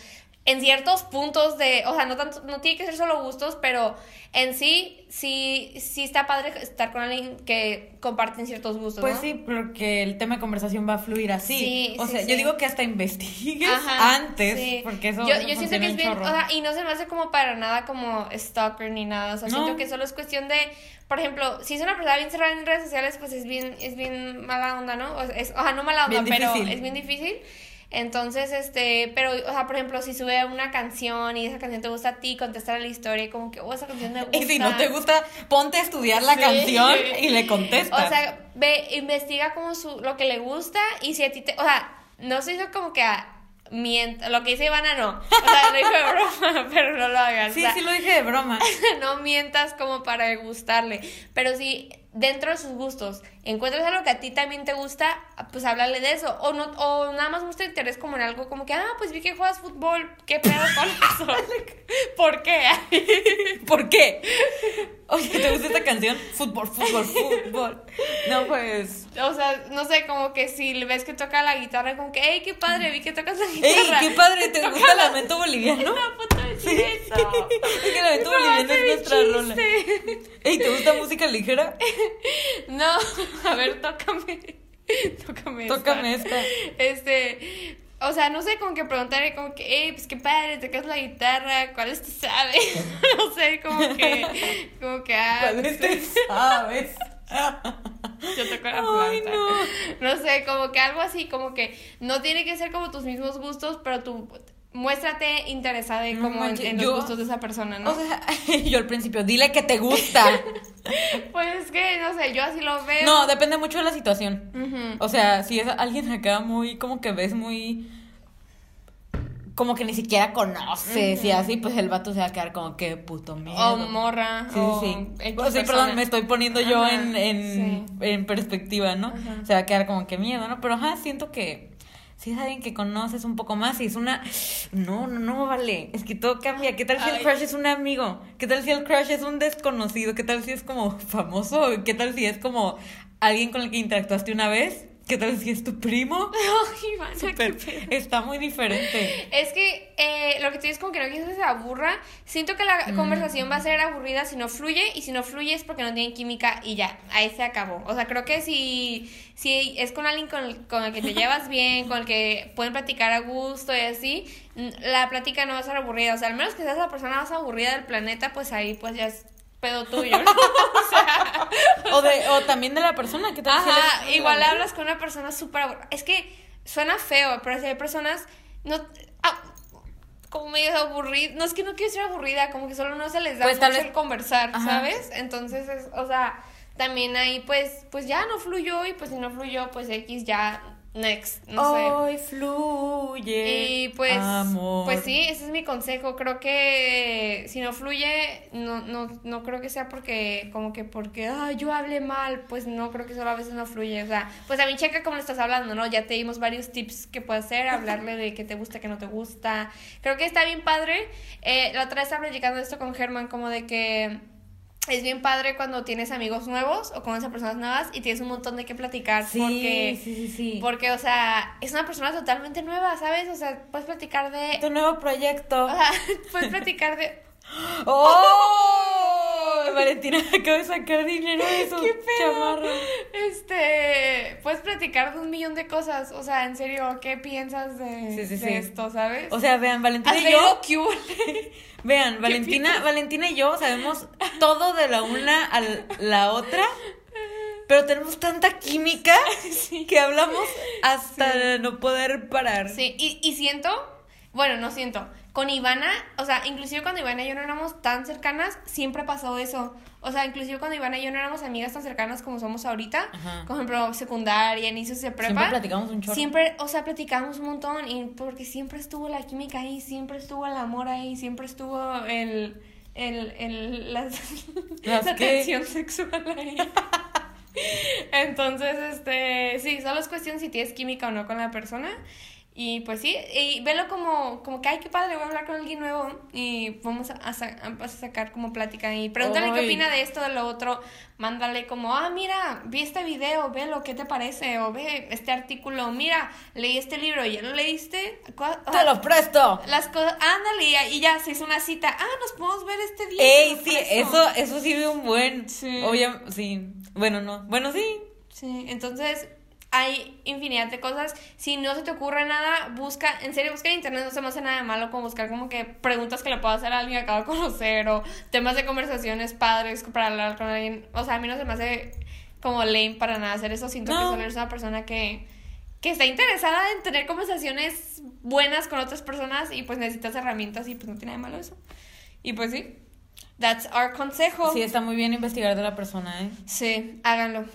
en ciertos puntos de, o sea, no tanto, no tiene que ser solo gustos, pero en sí, sí, sí está padre estar con alguien que comparten ciertos gustos, Pues ¿no? sí, porque el tema de conversación va a fluir así. Sí, o sí, sea, sí. yo digo que hasta investigues Ajá, antes, porque eso yo, eso yo siento que es bien, o chorro. sea, y no se me hace como para nada como stalker ni nada, o sea, No. siento que solo es cuestión de, por ejemplo, si es una persona bien cerrada en redes sociales, pues es bien, es bien mala onda, ¿no? O sea, es, o sea, no mala onda, Bien pero difícil. es bien difícil. Entonces, este, pero, o sea, por ejemplo, si sube una canción y esa canción te gusta a ti, contestar la historia y como que, oh, esa canción me gusta. Y si no te gusta, ponte a estudiar la Sí. canción y le contestas. O sea, ve, investiga como su, lo que le gusta y si a ti te, o sea, no se hizo como que a, mienta, lo que dice Ivana no, o sea, lo dijo de broma, pero no lo hagas, sí, o sea, sí lo dije de broma. no mientas como para gustarle, pero si dentro de sus gustos encuentras algo que a ti también te gusta, pues háblale de eso, o no, o nada más muestra interés como en algo como que, ah, pues vi que juegas fútbol, ¿qué pedo con eso? ¿Por qué? ¿Por qué? Oye, ¿te gusta esta canción? Fútbol, fútbol, fútbol. No, pues. O sea, no sé, como que si le ves que toca la guitarra, como que, hey, qué padre, vi que tocas la ¡Ey, guitarra. qué padre! ¿Te gusta el la- lamento boliviano? No, puto decir eso. Es que el lamento No, boliviano es nuestra chiste. rola. ¡Ey, ¿te gusta música ligera? No, a ver, tócame. Tócame esta. Tócame esta. Este, o sea, no sé, como que preguntarle como que, hey, pues qué padre, tocas la guitarra, ¿cuáles te sabes? no sé, como que, como que, ah, ¿Cuál es te sabes? yo toco la Ay, flauta. no. No sé, como que algo así, como que no tiene que ser como tus mismos gustos, pero tú muéstrate interesada en, como en, los yo- gustos de esa persona, ¿no? O sea, yo al principio, dile que te gusta. pues es que, no sé, yo así lo veo. No, depende mucho de la situación. O sea, si es alguien acá muy, como que ves muy. Como que ni siquiera conoces y así, pues el vato se va a quedar como que puto miedo. O morra. Sí, o sí, sí. Sí, persona. perdón, me estoy poniendo yo Ajá, en, en, sí. en perspectiva, ¿no? Ajá. Se va a quedar como que miedo, ¿no? Pero ajá, siento que si es alguien que conoces un poco más y es una... No, no, no, vale. Es que todo cambia. ¿Qué tal si el crush es un amigo? ¿Qué tal si el crush es un desconocido? ¿Qué tal si es como famoso? ¿Qué tal si es como alguien con el que interactuaste una vez? ¿Qué tal si es tu primo? Ay, Ivana. Está muy diferente. Es que eh, lo que tú dices como que no quieres que se aburra. Siento que la Mm. conversación va a ser aburrida si no fluye y si no fluye es porque no tienen química y ya, ahí se acabó. O sea, creo que si, si es con alguien con el, con el que te llevas bien, con el que pueden platicar a gusto y así, la plática no va a ser aburrida. O sea, al menos que seas la persona más aburrida del planeta, pues ahí pues ya es pedo tuyo, ¿no? o sea, O, de, o también de la persona. ¿Qué tal si él Ajá, igual hablas con una persona súper. Es que suena feo, pero si hay personas. No, ah, como medio aburrida. No es que no quiero ser aburrida, como que solo no se les da Pues, mucho vez- el conversar, Ajá. ¿sabes? Entonces, es, o sea, también ahí pues, pues ya no fluyó y pues si no fluyó, pues X ya next, no sé. Fluye. Y pues, amor. pues sí, ese es mi consejo. Creo que si no fluye, no, no, no creo que sea porque, como que porque, ay, yo hablé mal. Pues no, creo que solo a veces no fluye. O sea, pues a mí checa cómo le estás hablando, ¿no? Ya te dimos varios tips que puedes hacer, hablarle de qué te gusta, qué no te gusta. Creo que está bien padre. Eh, la otra vez estaba platicando esto con Germán, como de que es bien padre cuando tienes amigos nuevos o conoces a personas nuevas y tienes un montón de qué platicar. Sí, porque, sí, sí, sí. porque, o sea, es una persona totalmente nueva, ¿sabes? O sea, puedes platicar de... Tu nuevo proyecto. O sea, puedes platicar de... ¡Oh! Valentina acaba de sacar dinero de su ¿Qué pedo? chamarra. Este... Puedes platicar de un millón de cosas. O sea, en serio, ¿qué piensas de, Sí, sí, de sí. esto, sabes? O sea, vean, Valentina ¿Has y yo. Vean, Valentina? Valentina y yo sabemos todo de la una a la otra. Pero tenemos tanta química que hablamos hasta no poder parar. Sí, y, y siento... Bueno, no siento. Con Ivana, o sea, inclusive cuando Ivana y yo no éramos tan cercanas, siempre pasó eso. O sea, inclusive cuando Ivana y yo no éramos amigas tan cercanas como somos ahorita, Ajá. por ejemplo, secundaria, inicios de prepa. Siempre platicamos un chorro. Siempre, o sea, platicamos un montón y porque siempre estuvo la química ahí, siempre estuvo el amor ahí, siempre estuvo el, el, el, la, ¿Las la tensión sexual ahí. Entonces, este, sí, solo es cuestión si tienes química o no con la persona. Y pues sí, y velo como, como que, ay, qué padre, voy a hablar con alguien nuevo y vamos a, a, sa- a sacar como plática y pregúntale qué opina de esto, de lo otro, mándale como, ah, mira, vi este video, velo, ¿qué te parece? O ve este artículo, mira, leí este libro, ¿ya lo leíste? ¿Cuál- ¡Te lo presto! Las cosas, ándale, y- y ya se hizo una cita, ah, nos podemos ver este día. Ey, sí, presto". eso, eso sí de un buen. Sí. Obvia- sí. Bueno, no. Bueno, sí. Sí, entonces hay infinidad de cosas. Si no se te ocurre nada, busca, en serio, busca en internet, no se me hace nada de malo como buscar como que preguntas que le pueda hacer a alguien que acabo de conocer o temas de conversaciones padres para hablar con alguien. O sea, a mí no se me hace como lame para nada hacer eso. Siento que solo eres una persona que, que está interesada en tener conversaciones buenas con otras personas y pues necesitas herramientas y pues no tiene nada de malo eso. Y pues sí, that's our consejo. Sí, está muy bien investigar de la persona, ¿eh? Sí, háganlo.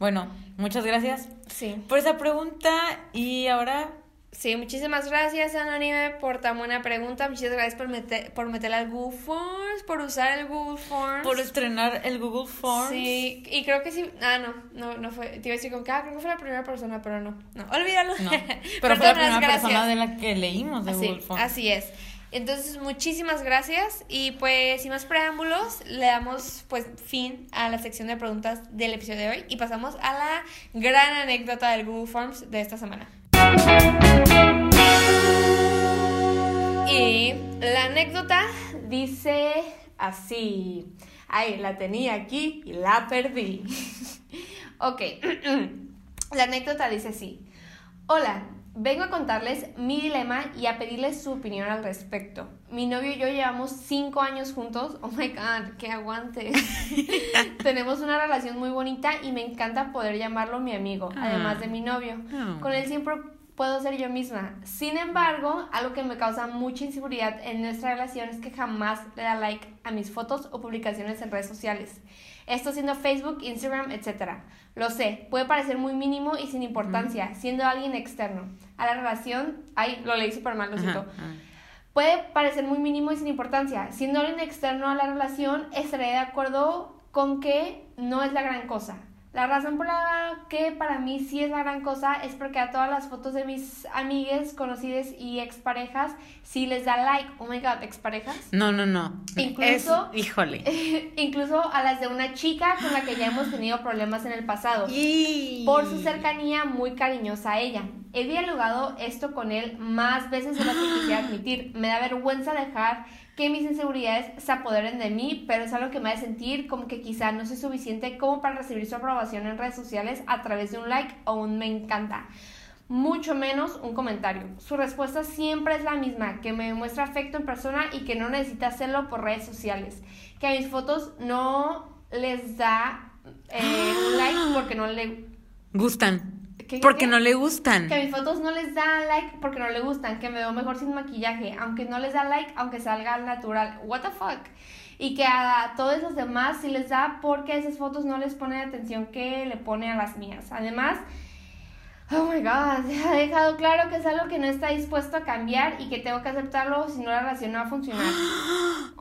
Bueno, muchas gracias Sí. por esa pregunta. Y ahora, Sí, muchísimas gracias, Anónime, por tan buena pregunta. Muchas gracias por, meter, por meterla al Google Forms, por usar el Google Forms. por estrenar el Google Forms. Sí, y creo que sí. Ah, no, no, no fue. Te iba a decir como que, ah, creo que fue la primera persona, pero no. No, olvídalo. No, Pero, pero fue la primera gracias. persona de la que leímos de Así, Google Forms. así es. Entonces, muchísimas gracias. Y pues, sin más preámbulos, le damos pues fin a la sección de preguntas del episodio de hoy y pasamos a la gran anécdota del Google Forms de esta semana. Y la anécdota dice así. Ay, la tenía aquí y la perdí. ok. la anécdota dice así. Hola, vengo a contarles mi dilema y a pedirles su opinión al respecto. Mi novio y yo llevamos cinco años juntos. Oh my god, que aguante. Tenemos una relación muy bonita y me encanta poder llamarlo mi amigo, Ah. además de mi novio. Ah. Con él siempre puedo ser yo misma. Sin embargo, algo que me causa mucha inseguridad en nuestra relación es que jamás le da like a mis fotos o publicaciones en redes sociales. Esto siendo Facebook, Instagram, etc. Lo sé, puede parecer muy mínimo y sin importancia, siendo alguien externo. A la relación, ay, lo leí súper mal, lo ajá. Puede parecer muy mínimo y sin importancia. Siendo alguien externo a la relación, estaré de acuerdo con que no es la gran cosa. La razón por la que para mí sí es la gran cosa es porque a todas las fotos de mis amigues, conocidas y exparejas sí les da like. Oh my god, exparejas. No, no, no. Incluso- Es- híjole. Incluso a las de una chica con la que ya hemos tenido problemas en el pasado. Y- Por su cercanía muy cariñosa a ella. He dialogado esto con él más veces de lo que quisiera admitir. Me da vergüenza dejar que mis inseguridades se apoderen de mí, pero es algo que me hace sentir como que quizá no soy suficiente como para recibir su aprobación en redes sociales a través de un like o un me encanta. Mucho menos un comentario. Su respuesta siempre es la misma, que me demuestra afecto en persona y que no necesita hacerlo por redes sociales. Que a mis fotos no les da eh, un like porque no le Gustan. ¿Qué, qué, Porque no le gustan. Que a mis fotos no les da like porque no le gustan, que me veo mejor sin maquillaje, aunque no les da like, aunque salga al natural. What the fuck? Y que a todos los demás sí les da porque esas fotos no les ponen atención que le pone a las mías. Además, oh my god, ha dejado claro que es algo que no está dispuesto a cambiar y que tengo que aceptarlo si no la relación no va a funcionar.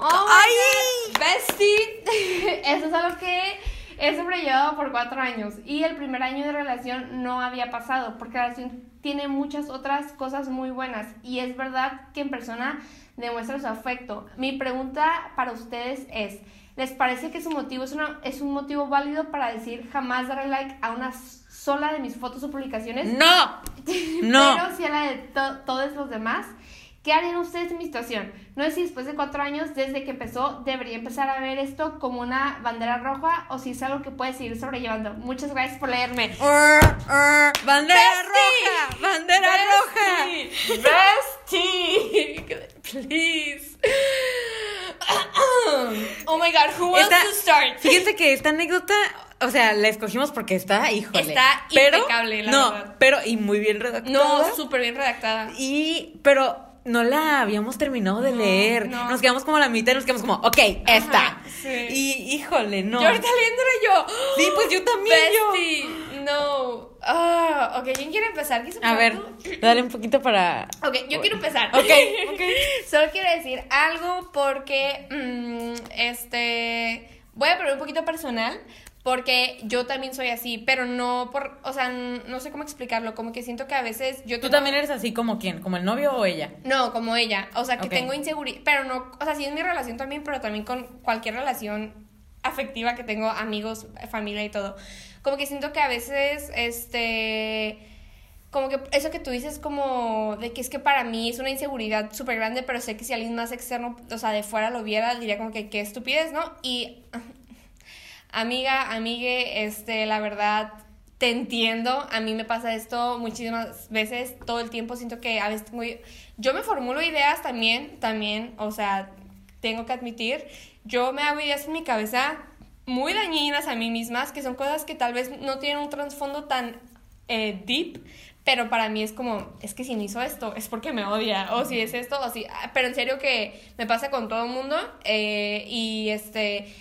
Oh my ¡Ay! God, bestie. Eso es algo que he sobrellevado por cuatro años y el primer año de relación no había pasado porque la relación tiene muchas otras cosas muy buenas y es verdad que en persona demuestra su afecto. Mi pregunta para ustedes es, ¿les parece que su motivo es, una, es un motivo válido para decir jamás daré like a una sola de mis fotos o publicaciones? No. No. Pero si a la de to- todos los demás, ¿qué harían ustedes en mi situación? No sé si después de cuatro años, desde que empezó, debería empezar a ver esto como una bandera roja o si es algo que puede seguir sobrellevando. Muchas gracias por leerme. Ur, ur, bandera Bestie. roja. Bandera roja. Bestie. Please. oh my god, who wants Esta- to start? Fíjense que esta anécdota, o sea, la escogimos porque está, híjole. Está pero, impecable, la no, verdad. pero y muy bien redactada. No, súper bien redactada. Y, pero no la habíamos terminado de No, leer. no. Nos quedamos como a la mitad y nos quedamos como, ok, esta. Ajá, sí. Y, híjole, no. Yo ahorita leyéndola yo. Sí, pues yo también, yo. No. Ah, ok, ¿quién quiere empezar? ¿Quieres A ver, tú? dale un poquito para. Ok, yo quiero empezar. Ok, ok. Solo quiero decir algo porque, mm, este, voy a poner un poquito personal, Porque yo también soy así, pero no por, o sea, no sé cómo explicarlo, como que siento que a veces yo ¿Tú también eres así como quién? ¿Como el novio o ella? No, como ella, o sea, que tengo inseguridad, pero no, o sea, sí es mi relación también, pero también con cualquier relación afectiva que tengo, amigos, familia y todo. Como que siento que a veces, este, como que eso que tú dices como de que es que para mí es una inseguridad súper grande, pero sé que si alguien más externo, o sea, de fuera lo viera, diría como que qué estupidez, ¿no? Y amiga, amigue, este, la verdad, te entiendo. A mí me pasa esto muchísimas veces, todo el tiempo. Siento que a veces tengo- yo me formulo ideas también, también, o sea, tengo que admitir, yo me hago ideas en mi cabeza muy dañinas a mí mismas, que son cosas que tal vez no tienen un trasfondo tan eh, deep, pero para mí es como, es que si me hizo esto, es porque me odia, o si es esto, o si, ah, pero en serio que me pasa con todo el mundo, eh, y este,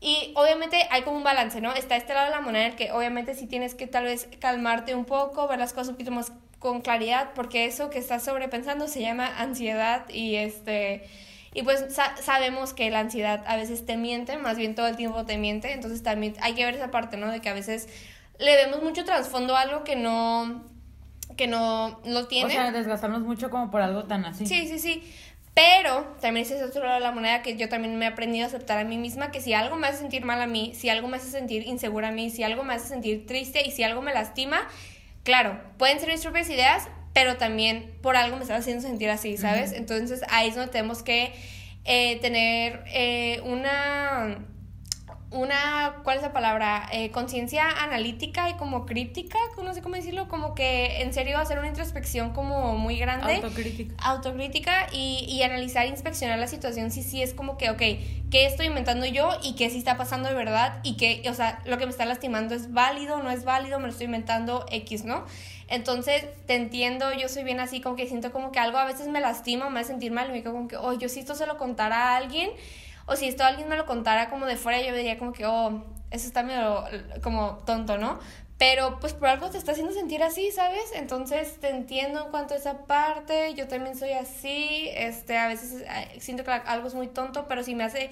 y obviamente hay como un balance, ¿no? Está este lado de la moneda en el que obviamente sí tienes que tal vez calmarte un poco, ver las cosas un poquito más con claridad, porque eso que estás sobrepensando se llama ansiedad y este... Y pues sa- sabemos que la ansiedad a veces te miente, más bien todo el tiempo te miente, entonces también hay que ver esa parte, ¿no? De que a veces le vemos mucho trasfondo a algo que no que no lo tiene. O sea, desgastarnos mucho como por algo tan así. Sí, sí, sí. Pero también es ese otro lado de la moneda que yo también me he aprendido a aceptar a mí misma, que si algo me hace sentir mal a mí, si algo me hace sentir insegura a mí, si algo me hace sentir triste y si algo me lastima, claro, pueden ser mis propias ideas, pero también por algo me está haciendo sentir así, ¿sabes? Entonces ahí es donde tenemos que eh, tener eh, una una, ¿cuál es la palabra? Eh, conciencia analítica y como crítica, no sé cómo decirlo, como que en serio hacer una introspección como muy grande Autocrítica. autocrítica y, y analizar, inspeccionar la situación si sí es como que, ok, ¿qué estoy inventando yo y qué sí está pasando de verdad? Y que, o sea, lo que me está lastimando es válido, no es válido, me lo estoy inventando X, ¿no? Entonces, te entiendo, yo soy bien así, como que siento como que algo a veces me lastima me hace sentir mal y me quedo como que, oh, yo si esto se lo contara a alguien, o si esto alguien me lo contara como de fuera, yo diría como que, oh, eso está medio como tonto, ¿no? Pero pues por algo te está haciendo sentir así, ¿sabes? Entonces te entiendo en cuanto a esa parte, yo también soy así, este, a veces eh, siento que algo es muy tonto, pero si me hace...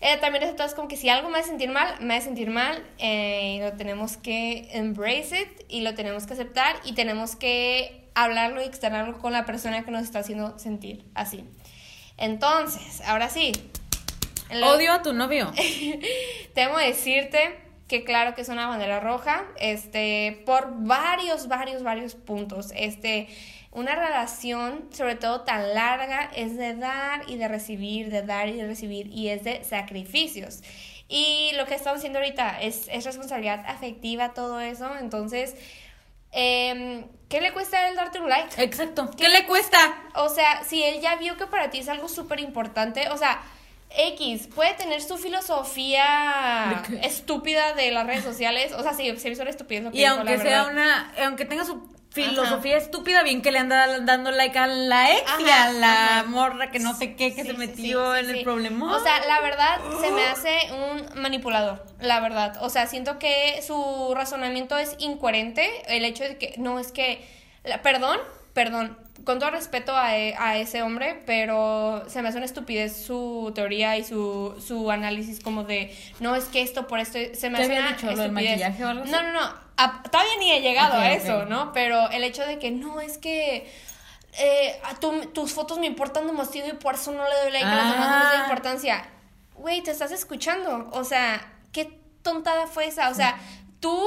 Eh, también es entonces como que si algo me hace sentir mal, me hace sentir mal, eh, y lo tenemos que embrace it y lo tenemos que aceptar y tenemos que hablarlo y externarlo con la persona que nos está haciendo sentir así. Entonces, ahora sí. Lo- Odio a tu novio. Temo decirte que claro que es una bandera roja, este, por varios, varios, varios puntos. Este, una relación, sobre todo tan larga, es de dar y de recibir, de dar y de recibir, y es de sacrificios. Y lo que estamos haciendo ahorita es, es responsabilidad afectiva, todo eso. Entonces, em, ¿qué le cuesta a él darte un like? Exacto. ¿Qué le cuesta? O sea, si él ya vio que para ti es algo súper importante, o sea, X puede tener su filosofía estúpida de las redes sociales, o sea, sí, se me suena estupidez lo que Y dijo, aunque la sea verdad. una, aunque tenga su filosofía estúpida, bien que le anda dando like a la ex y a la ajá. morra que no sé qué, que Sí, se metió sí, en el problema. O sea, la verdad se me hace un manipulador, la verdad. O sea, siento que su razonamiento es incoherente. El hecho de que, no, es que, la- perdón, perdón, con todo respeto a, e- a ese hombre, pero se me hace una estupidez su teoría y su, su análisis como de, no, es que esto por esto, se me ¿Qué hace una dicho? ¿Lo del estupidez. maquillaje o algo así? No, no, no, a- todavía ni he llegado a eso, ¿no? Pero el hecho de que, no, es que eh, a tu- tus fotos me importan demasiado y por eso no le doy like a las demás, no les doy Ah. importancia. Güey, te estás escuchando. O sea, qué tontada fue esa. O sea, tú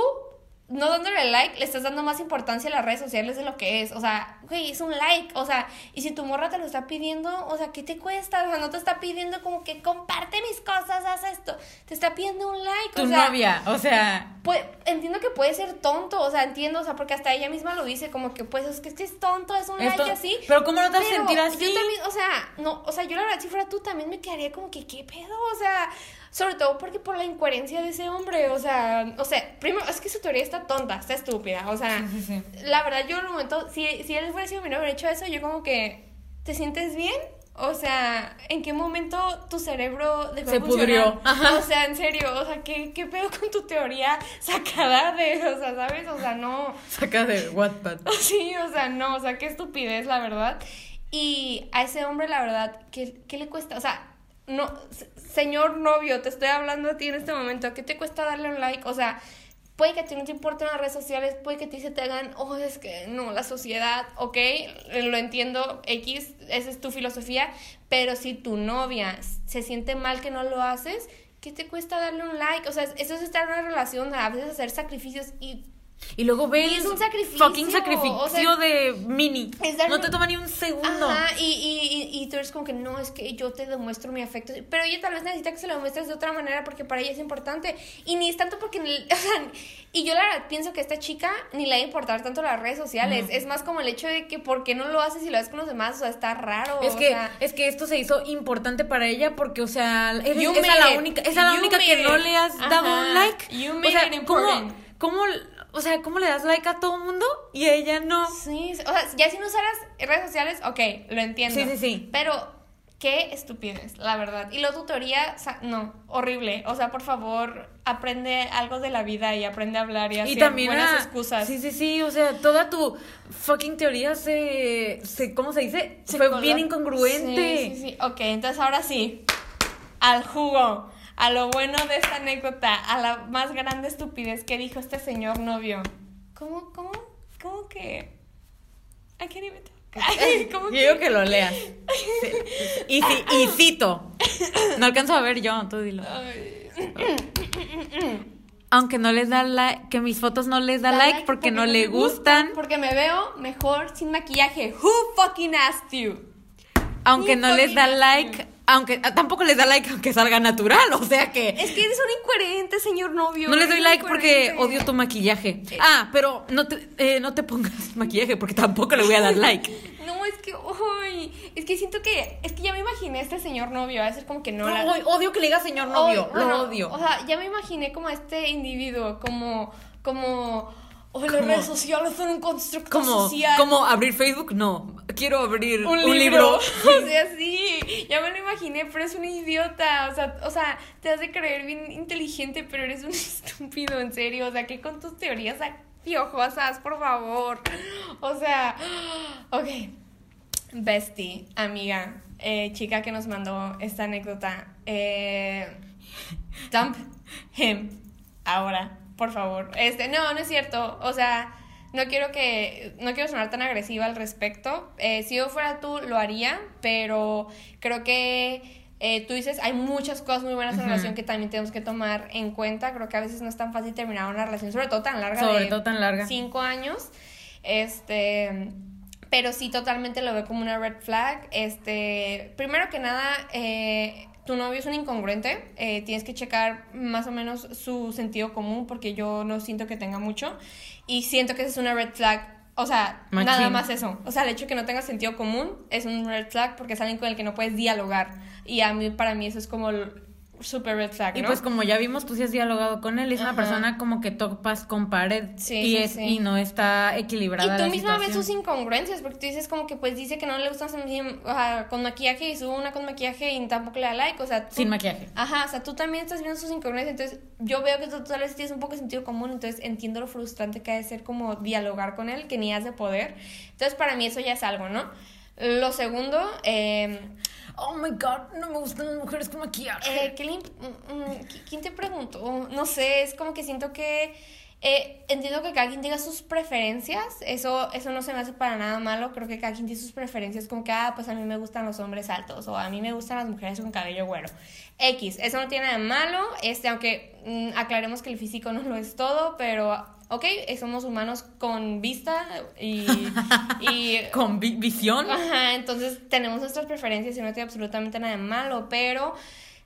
no dándole like, le estás dando más importancia a las redes sociales de lo que es. O sea, güey, es un like. O sea, y si tu morra te lo está pidiendo, o sea, ¿qué te cuesta? O sea, no te está pidiendo como que comparte mis cosas, haz esto. Te está pidiendo un like. tu o sea, novia, o sea, pues, entiendo que puede ser tonto, o sea, entiendo, o sea, porque hasta ella misma lo dice, como que pues es que es, que es tonto, es un Esto- like así. pero ¿cómo no te vas a sentir así? Yo también, o sea, no, o sea, yo la verdad, si fuera tú, también me quedaría como que, ¿qué pedo? O sea, sobre todo porque por la incoherencia de ese hombre, o sea, o sea, primero, es que su teoría está tonta, está estúpida, o sea, Sí, sí, sí. la verdad, yo en un momento, si, si él hubiera sido mi novio, hubiera hecho eso, yo como que, ¿te sientes bien? O sea, ¿en qué momento tu cerebro dejó Se pudrió. Ajá. O sea, en serio, o sea, ¿qué, ¿qué pedo con tu teoría sacada de, o sea, ¿sabes? O sea, no, saca de Wattpad. sí, o sea, no, o sea, qué estupidez, la verdad. Y a ese hombre, la verdad, ¿qué, qué le cuesta? O sea, no, señor novio, te estoy hablando a ti en este momento, ¿qué te cuesta darle un like? O sea, puede que a ti no te importen las redes sociales, puede que a ti se te hagan, oh, es que no, la sociedad, ok, lo entiendo, X, esa es tu filosofía, pero si tu novia se siente mal que no lo haces, ¿qué te cuesta darle un like? O sea, eso es estar en una relación, a veces hacer sacrificios y y luego ves. Y es un sacrificio. Fucking sacrificio de mini. No te toma ni un segundo. Ajá, y, y, y, tú eres como que no, es que yo te demuestro mi afecto. Pero ella tal vez necesita que se lo demuestres de otra manera porque para ella es importante. Y ni es tanto porque. O sea, y yo la verdad pienso que a esta chica ni le va a importar tanto las redes sociales. Es más como el hecho de que ¿por qué no lo haces y lo haces con los demás? O sea, está raro. Es que, es que esto se hizo importante para ella porque, o sea, es la única, es la única que no le has dado un like. You o sea, ¿cómo, ¿cómo o sea, ¿cómo le das like a todo mundo y a ella no? Sí, o sea, ya si no usaras redes sociales, ok, lo entiendo. Sí, sí, sí. Pero qué estupidez, la verdad. Y la tutoría, no, horrible. O sea, por favor, aprende algo de la vida y aprende a hablar y hacer buenas excusas. Sí, sí, sí, o sea, toda tu fucking teoría se, se ¿cómo se dice? Se Fue bien incongruente. Sí, sí, sí. Ok, entonces ahora sí, al jugo a lo bueno de esta anécdota, a la más grande estupidez que dijo este señor novio. ¿Cómo, cómo, cómo que? I can't even ¿Cómo yo digo que lo leas. Y, y cito. No alcanzo a ver yo, tú dilo. Aunque no les da like, que mis fotos no les da, like, porque, no le gustan. Porque me veo mejor sin maquillaje. Who fucking asked you? Aunque no les da like aunque ah, tampoco les da like aunque salga natural, o sea que... Es que eres un incoherente, señor novio. No les doy like porque odio tu maquillaje. Eh. Ah, pero no te, eh, no te pongas maquillaje porque tampoco le voy a dar like. no, es que, uy, es que siento que, es que ya me imaginé a este señor novio, a ser como que no... odio que le diga señor novio, lo odio. O sea, ya me imaginé como a este individuo, como, como o las redes sociales son un constructo como, social. ¿Cómo abrir Facebook? No. Quiero abrir un, libro. o sea, sí. Ya me lo imaginé, pero es un idiota. O sea, o sea, te has de creer bien inteligente, pero eres un estúpido, en serio. O sea, ¿qué con tus teorías piojosas, por favor? O sea, ok. Bestie, amiga, eh, chica que nos mandó esta anécdota. Eh, dump him ahora por favor. Este, no, no es cierto. O sea, no quiero que, no quiero sonar tan agresiva al respecto. Eh, si yo fuera tú, lo haría, pero creo que eh, tú dices, hay muchas cosas muy buenas en la relación que también tenemos que tomar en cuenta. Creo que a veces no es tan fácil terminar una relación, sobre todo tan larga. Sobre todo tan larga. Cinco años. Este pero sí totalmente lo veo como una red flag. Este, primero que nada, eh, tu novio es un incongruente, eh, tienes que checar más o menos su sentido común porque yo no siento que tenga mucho y siento que esa es una red flag. O sea, nada más eso. O sea, el hecho de que no tenga sentido común es un red flag porque es alguien con el que no puedes dialogar. Y a mí, para mí, eso es como super red flag, Y pues como ya vimos, tú sí has dialogado con él, es una persona como que topas con pared y, es, y no está equilibrada. Y tú misma ves sus incongruencias, porque tú dices como que pues dice que no le gusta con maquillaje y sube una con maquillaje y tampoco le da like, o sea... Sin maquillaje. Ajá, o sea, tú también estás viendo sus incongruencias, entonces yo veo que tú tal vez tienes un poco de sentido común, entonces entiendo lo frustrante que ha de ser como dialogar con él, que ni has de poder. Entonces para mí eso ya es algo, ¿no? Lo segundo, eh, oh my god, no me gustan las mujeres con maquillaje. Eh, mm, mm, ¿Quién te preguntó? No sé, es como que siento que. Eh, entiendo que cada quien diga sus preferencias, eso, eso no se me hace para nada malo, creo que cada quien tiene sus preferencias, como que, ah, pues a mí me gustan los hombres altos, o a mí me gustan las mujeres con cabello güero. X, eso no tiene nada de malo, este, aunque mm, aclaremos que el físico no lo es todo, pero ok, somos humanos con vista y... con visión. Ajá, entonces tenemos nuestras preferencias y no tiene absolutamente nada de malo, pero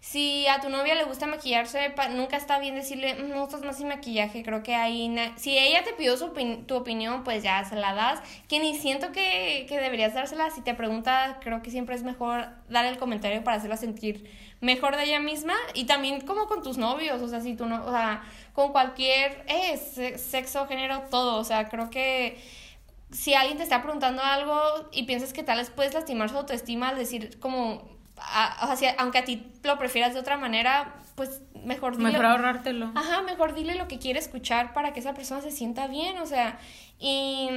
si a tu novia le gusta maquillarse, nunca está bien decirle, mm, no estás más sin maquillaje, creo que ahí... Si ella te pidió su tu opinión, pues ya se la das, que ni siento que, que deberías dársela, si te pregunta, creo que siempre es mejor dar el comentario para hacerla sentir mejor de ella misma y también como con tus novios, o sea, si tú no, o sea, con cualquier eh, sexo, género, todo, o sea, creo que si alguien te está preguntando algo y piensas que tal vez puedes lastimar su autoestima al decir como, o sea, aunque a ti lo prefieras de otra manera, pues mejor dile. Mejor ahorrártelo. Ajá, mejor dile lo que quiere escuchar para que esa persona se sienta bien, o sea, y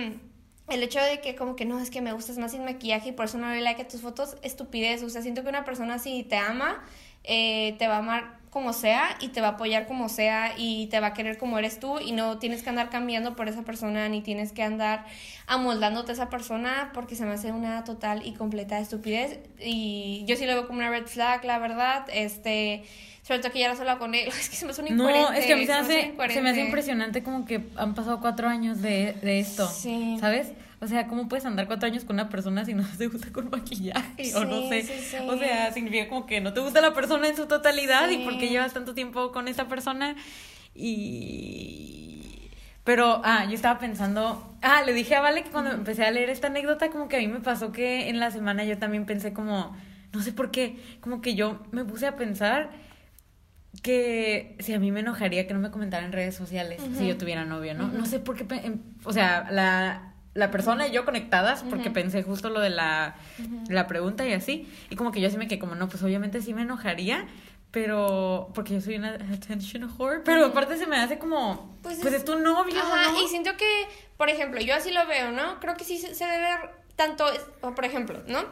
el hecho de que como que no, es que me gustas más sin maquillaje y por eso no le like a tus fotos, estupidez. O sea, siento que una persona si te ama, eh, te va a amar como sea y te va a apoyar como sea y te va a querer como eres tú y no tienes que andar cambiando por esa persona ni tienes que andar amoldándote a esa persona porque se me hace una total y completa estupidez y yo sí lo veo como una red flag, la verdad, este... Sobre todo que ya no sola con él. Es que se me hace un No, es que a mí se, hace, se me hace impresionante como que han pasado cuatro años de, de esto. Sí. ¿Sabes? O sea, ¿cómo puedes andar cuatro años con una persona si no te gusta con maquillaje? o no sé. O sea, significa como que no te gusta la persona en su totalidad y por qué llevas tanto tiempo con esa persona. Y. Pero, ah, yo estaba pensando. Ah, le dije a Vale que cuando empecé a leer esta anécdota, como que a mí me pasó que en la semana yo también pensé como. No sé por qué. Como que yo me puse a pensar que si a mí me enojaría que no me comentara en redes sociales si yo tuviera novio, ¿no? No sé por qué, em, o sea, la, la persona y yo conectadas porque pensé justo lo de la, la pregunta y así. Y como que yo sí me quedé como, no, pues obviamente sí me enojaría, pero porque yo soy una attention whore, pero aparte se me hace como, pues, pues es, tu novio. Ajá, y siento que, por ejemplo, yo así lo veo, ¿no? Creo que sí se debe tanto, por ejemplo, ¿no?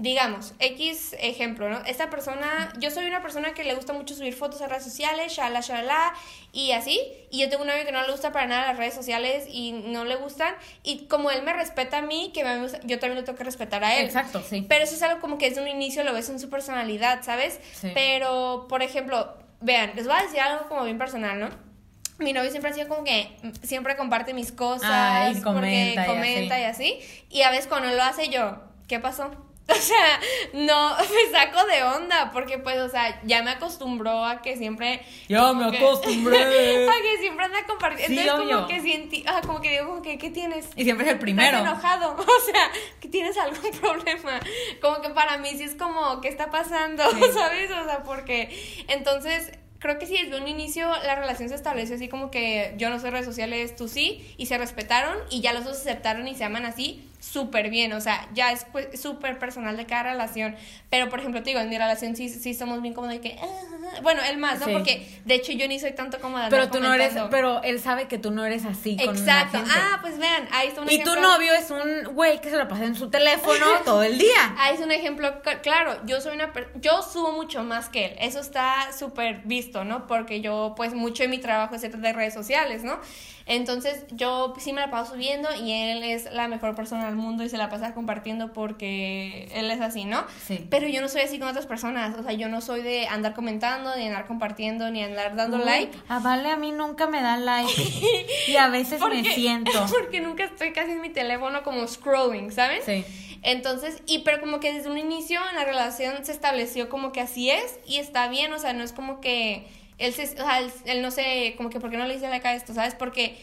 Digamos, X ejemplo, ¿no? Esta persona, yo soy una persona que le gusta mucho subir fotos a redes sociales, shala, shala, y así, y yo tengo un novio que no le gusta para nada las redes sociales y no le gustan, y como él me respeta a mí, que yo también lo tengo que respetar a él. Exacto, sí. Pero eso es algo como que desde un inicio lo ves en su personalidad, ¿sabes? Pero, por ejemplo, vean, les voy a decir algo como bien personal, ¿no? mi novio siempre ha sido como que siempre comparte mis cosas, y comenta, comenta y así. y a veces cuando lo hace yo, ¿qué pasó? O sea, no, me saco de onda, porque pues, o sea, ya me acostumbró a que siempre... Ya me acostumbré. a que siempre anda compartiendo. Entonces, como que sienti, ah, como que digo, como que, ¿qué tienes? Y siempre es el primero. Estás enojado, o sea, que tienes algún problema. Como que para mí sí es como, ¿qué está pasando? ¿Sabes? O sea, porque, entonces, creo que sí, desde un inicio la relación se estableció así como que yo no soy redes sociales, tú sí, y se respetaron y ya los dos aceptaron y se aman así súper bien, o sea, ya es pues, súper personal de cada relación, pero por ejemplo, te digo, en mi relación sí, sí somos bien como de que, ah", bueno, él más, ¿no? Porque de hecho yo ni soy tanto como de Pero tú no eres, pero él sabe que tú no eres así con Exacto, ah, pues vean, ahí está un y tu novio es un güey que se lo pasa en su teléfono todo el día. Ahí es un ejemplo, claro, yo soy una, yo subo mucho más que él, eso está súper visto, ¿no? Porque yo pues mucho de mi trabajo es de redes sociales, ¿no? Entonces yo sí me la paso subiendo y él es la mejor persona del mundo y se la pasa compartiendo porque él es así, ¿no? Sí. Pero yo no soy así con otras personas, o sea, yo no soy de andar comentando, ni andar compartiendo, ni andar dando like. Ah, vale, a mí nunca me da like. y a veces me siento. Porque nunca estoy casi en mi teléfono como scrolling, ¿sabes? Sí. Entonces, y pero como que desde un inicio en la relación se estableció como que así es y está bien, o sea, no es como que él, se, o sea, él, no sé, como que, ¿por qué no le dice like a esto? ¿Sabes? Porque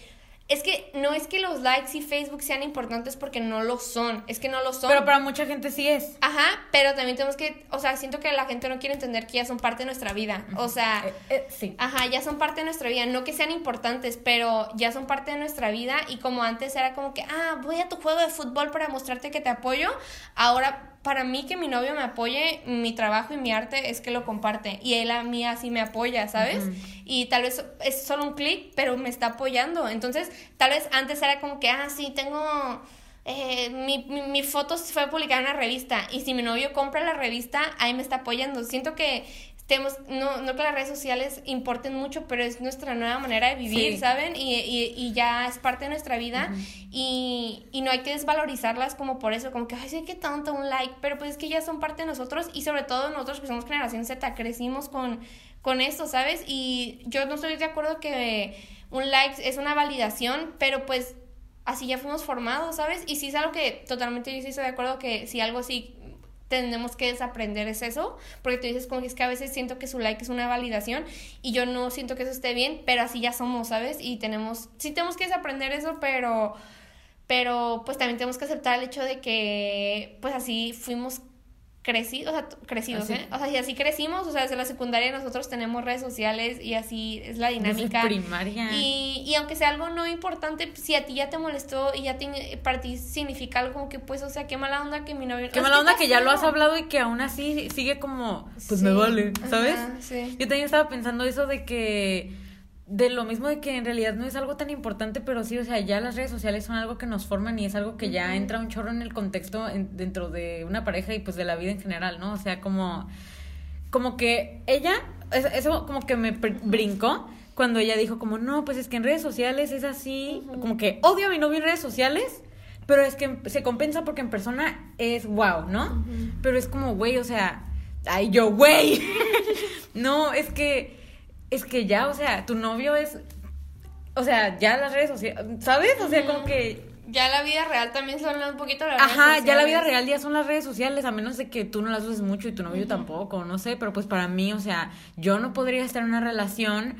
es que no es que los likes y Facebook sean importantes porque no lo son, es que no lo son. Pero para mucha gente sí es. Ajá, pero también tenemos que, o sea, siento que la gente no quiere entender que ya son parte de nuestra vida. O sea, eh, eh, sí. Ajá, ya son parte de nuestra vida, no que sean importantes, pero ya son parte de nuestra vida y como antes era como que, ah, voy a tu juego de fútbol para mostrarte que te apoyo, ahora para mí que mi novio me apoye, mi trabajo y mi arte es que lo comparte. Y él a mí así me apoya, ¿sabes? Y tal vez es solo un clic, pero me está apoyando. Entonces, tal vez antes era como que, ah, sí, tengo... Eh, mi, mi, mi, foto fue publicada en una revista y si mi novio compra la revista, ahí me está apoyando. Siento que tenemos, no, no que las redes sociales importen mucho, pero es nuestra nueva manera de vivir, ¿saben? Y, y, y, ya es parte de nuestra vida y, y, no hay que desvalorizarlas como por eso, como que, ay, sí, qué tanto un like, pero pues es que ya son parte de nosotros y sobre todo nosotros que somos generación Z, crecimos con, con esto, ¿sabes? Y yo no estoy de acuerdo que un like es una validación, pero pues así ya fuimos formados, ¿sabes? Y sí es algo que totalmente yo sí estoy de acuerdo que si algo así tenemos que desaprender es eso, porque tú dices como que es que a veces siento que su like es una validación y yo no siento que eso esté bien, pero así ya somos, ¿sabes? Y tenemos, sí tenemos que desaprender eso, pero, pero pues también tenemos que aceptar el hecho de que pues así fuimos crecidos, o sea, crecidos, ¿eh? O sea, y así crecimos, o sea, desde la secundaria nosotros tenemos redes sociales y así es la dinámica. Desde primaria. Y, y aunque sea algo no importante, si a ti ya te molestó y ya te, para ti significa algo como que, pues, o sea, qué mala onda que mi novio... Qué mala onda que ya lo has hablado y que aún así sigue como, pues me vale, ¿sabes? sí. Yo también estaba pensando eso de que de lo mismo de que en realidad no es algo tan importante, pero sí, o sea, ya las redes sociales son algo que nos forman y es algo que ya entra un chorro en el contexto dentro de una pareja y pues de la vida en general, ¿no? O sea, como, como que ella, eso como que me brincó cuando ella dijo como, no, pues es que en redes sociales es así, como que odio a mi novio en redes sociales, pero es que se compensa porque en persona es wow, ¿no? Pero es como, güey, o sea, ay, yo, güey. no, es que es que ya, o sea, tu novio es, o sea, ya las redes sociales, ¿sabes? O sea, como que... Ya la vida real también son un poquito las Ajá, ya la vida real ya son las redes sociales, a menos de que tú no las uses mucho y tu novio tampoco, no sé, pero pues para mí, o sea, yo no podría estar en una relación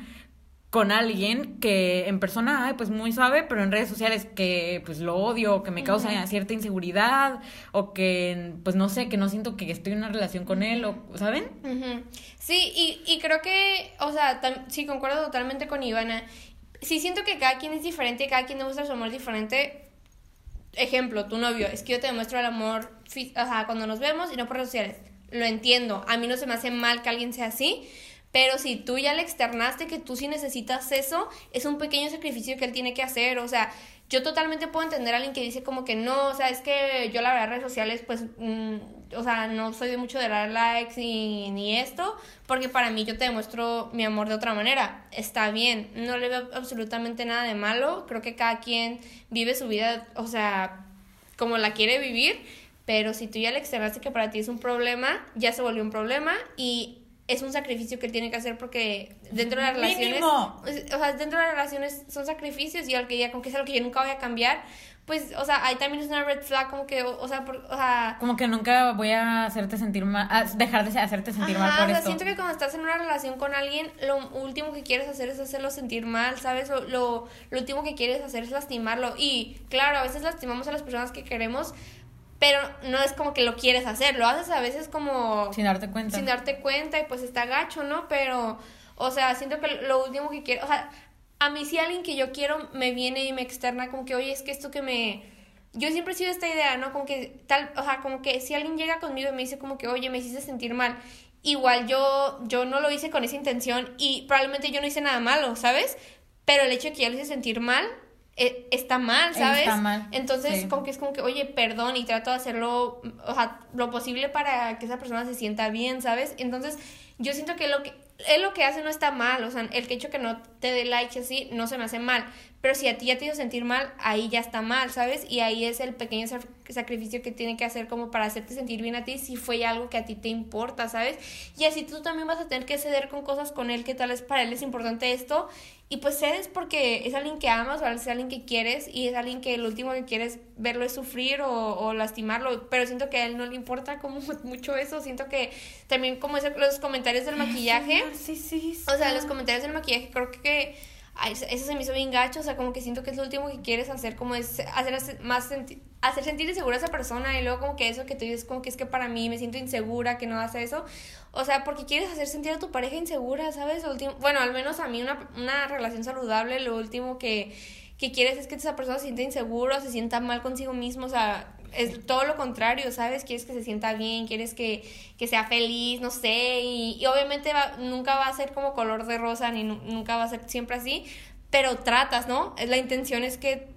con alguien que en persona, ay, pues muy suave, pero en redes sociales que pues lo odio, que me causa cierta inseguridad, o que pues no sé, que no siento que estoy en una relación con él, o, ¿saben? Sí, y, y creo que, o sea, sí, concuerdo totalmente con Ivana. Sí siento que cada quien es diferente, cada quien demuestra su amor diferente. Ejemplo, tu novio, es que yo te demuestro el amor o sea, cuando nos vemos y no por redes sociales. Lo entiendo, a mí no se me hace mal que alguien sea así, pero si tú ya le externaste que tú sí necesitas eso, es un pequeño sacrificio que él tiene que hacer. O sea, yo totalmente puedo entender a alguien que dice como que no, o sea, es que yo la verdad redes sociales, pues, mm, o sea, no soy de mucho de dar likes y, ni esto, porque para mí yo te demuestro mi amor de otra manera. Está bien, no le veo absolutamente nada de malo. Creo que cada quien vive su vida, o sea, como la quiere vivir. Pero si tú ya le externaste que para ti es un problema, ya se volvió un problema y es un sacrificio que tiene que hacer porque dentro de las relaciones, o sea, dentro de las relaciones son sacrificios y al que ya como que es algo que yo nunca voy a cambiar, pues, o sea, ahí también es una red flag como que, o, sea, o sea, como que nunca voy a hacerte sentir mal, dejar de hacerte sentir mal por o sea, siento que cuando estás en una relación con alguien, lo último que quieres hacer es hacerlo sentir mal, ¿sabes? Lo, lo, lo último que quieres hacer es lastimarlo y claro, a veces lastimamos a las personas que queremos, pero no es como que lo quieres hacer, lo haces a veces como... Sin darte cuenta. Sin darte cuenta y pues está gacho, ¿no? Pero, o sea, siento que lo último que quiero, o sea, a mí si alguien que yo quiero me viene y me externa como que, oye, es que esto que me... Yo siempre he sido esta idea, ¿no? Como que tal, o sea, como que si alguien llega conmigo y me dice como que, oye, me hiciste sentir mal, igual yo, yo no lo hice con esa intención y probablemente yo no hice nada malo, ¿sabes? Pero el hecho de que ya lo hice sentir mal, e, está mal, ¿sabes? Está mal. Entonces, como que es como que, oye, perdón, y trato de hacerlo, o sea, lo posible para que esa persona se sienta bien, ¿sabes? Entonces, yo siento que lo que él lo que hace no está mal, o sea, el que hecho que no te dé like así no se me hace mal, pero si a ti ya te hizo sentir mal, ahí ya está mal, ¿sabes? Y ahí es el pequeño sacrificio que tiene que hacer como para hacerte sentir bien a ti si fue algo que a ti te importa, ¿sabes? Y así tú también vas a tener que ceder con cosas con él que tal vez para él es importante esto y pues cedes porque es alguien que amas o es alguien que quieres y es alguien que lo último que quieres verlo es sufrir o, o lastimarlo, pero siento que a él no le importa como mucho eso, siento que también como los comentarios del maquillaje, sí, sí, o sea, los comentarios del maquillaje creo que eso se me hizo bien gacho, o sea, como que siento que es lo último que quieres hacer, como es hacer más hacer sentir insegura a esa persona y luego como que eso que tú dices como que es que para mí me siento insegura que no hace eso, o sea, porque quieres hacer sentir a tu pareja insegura, ¿sabes? último, bueno, al menos a mí una, una relación saludable, lo último que, que quieres es que esa persona se sienta insegura, se sienta mal consigo mismo, o sea, es todo lo contrario, ¿sabes? Quieres que se sienta bien, quieres que, que sea feliz, no sé, y, obviamente nunca va a ser como color de rosa, ni nunca va a ser siempre así, pero tratas, ¿no? La intención es que,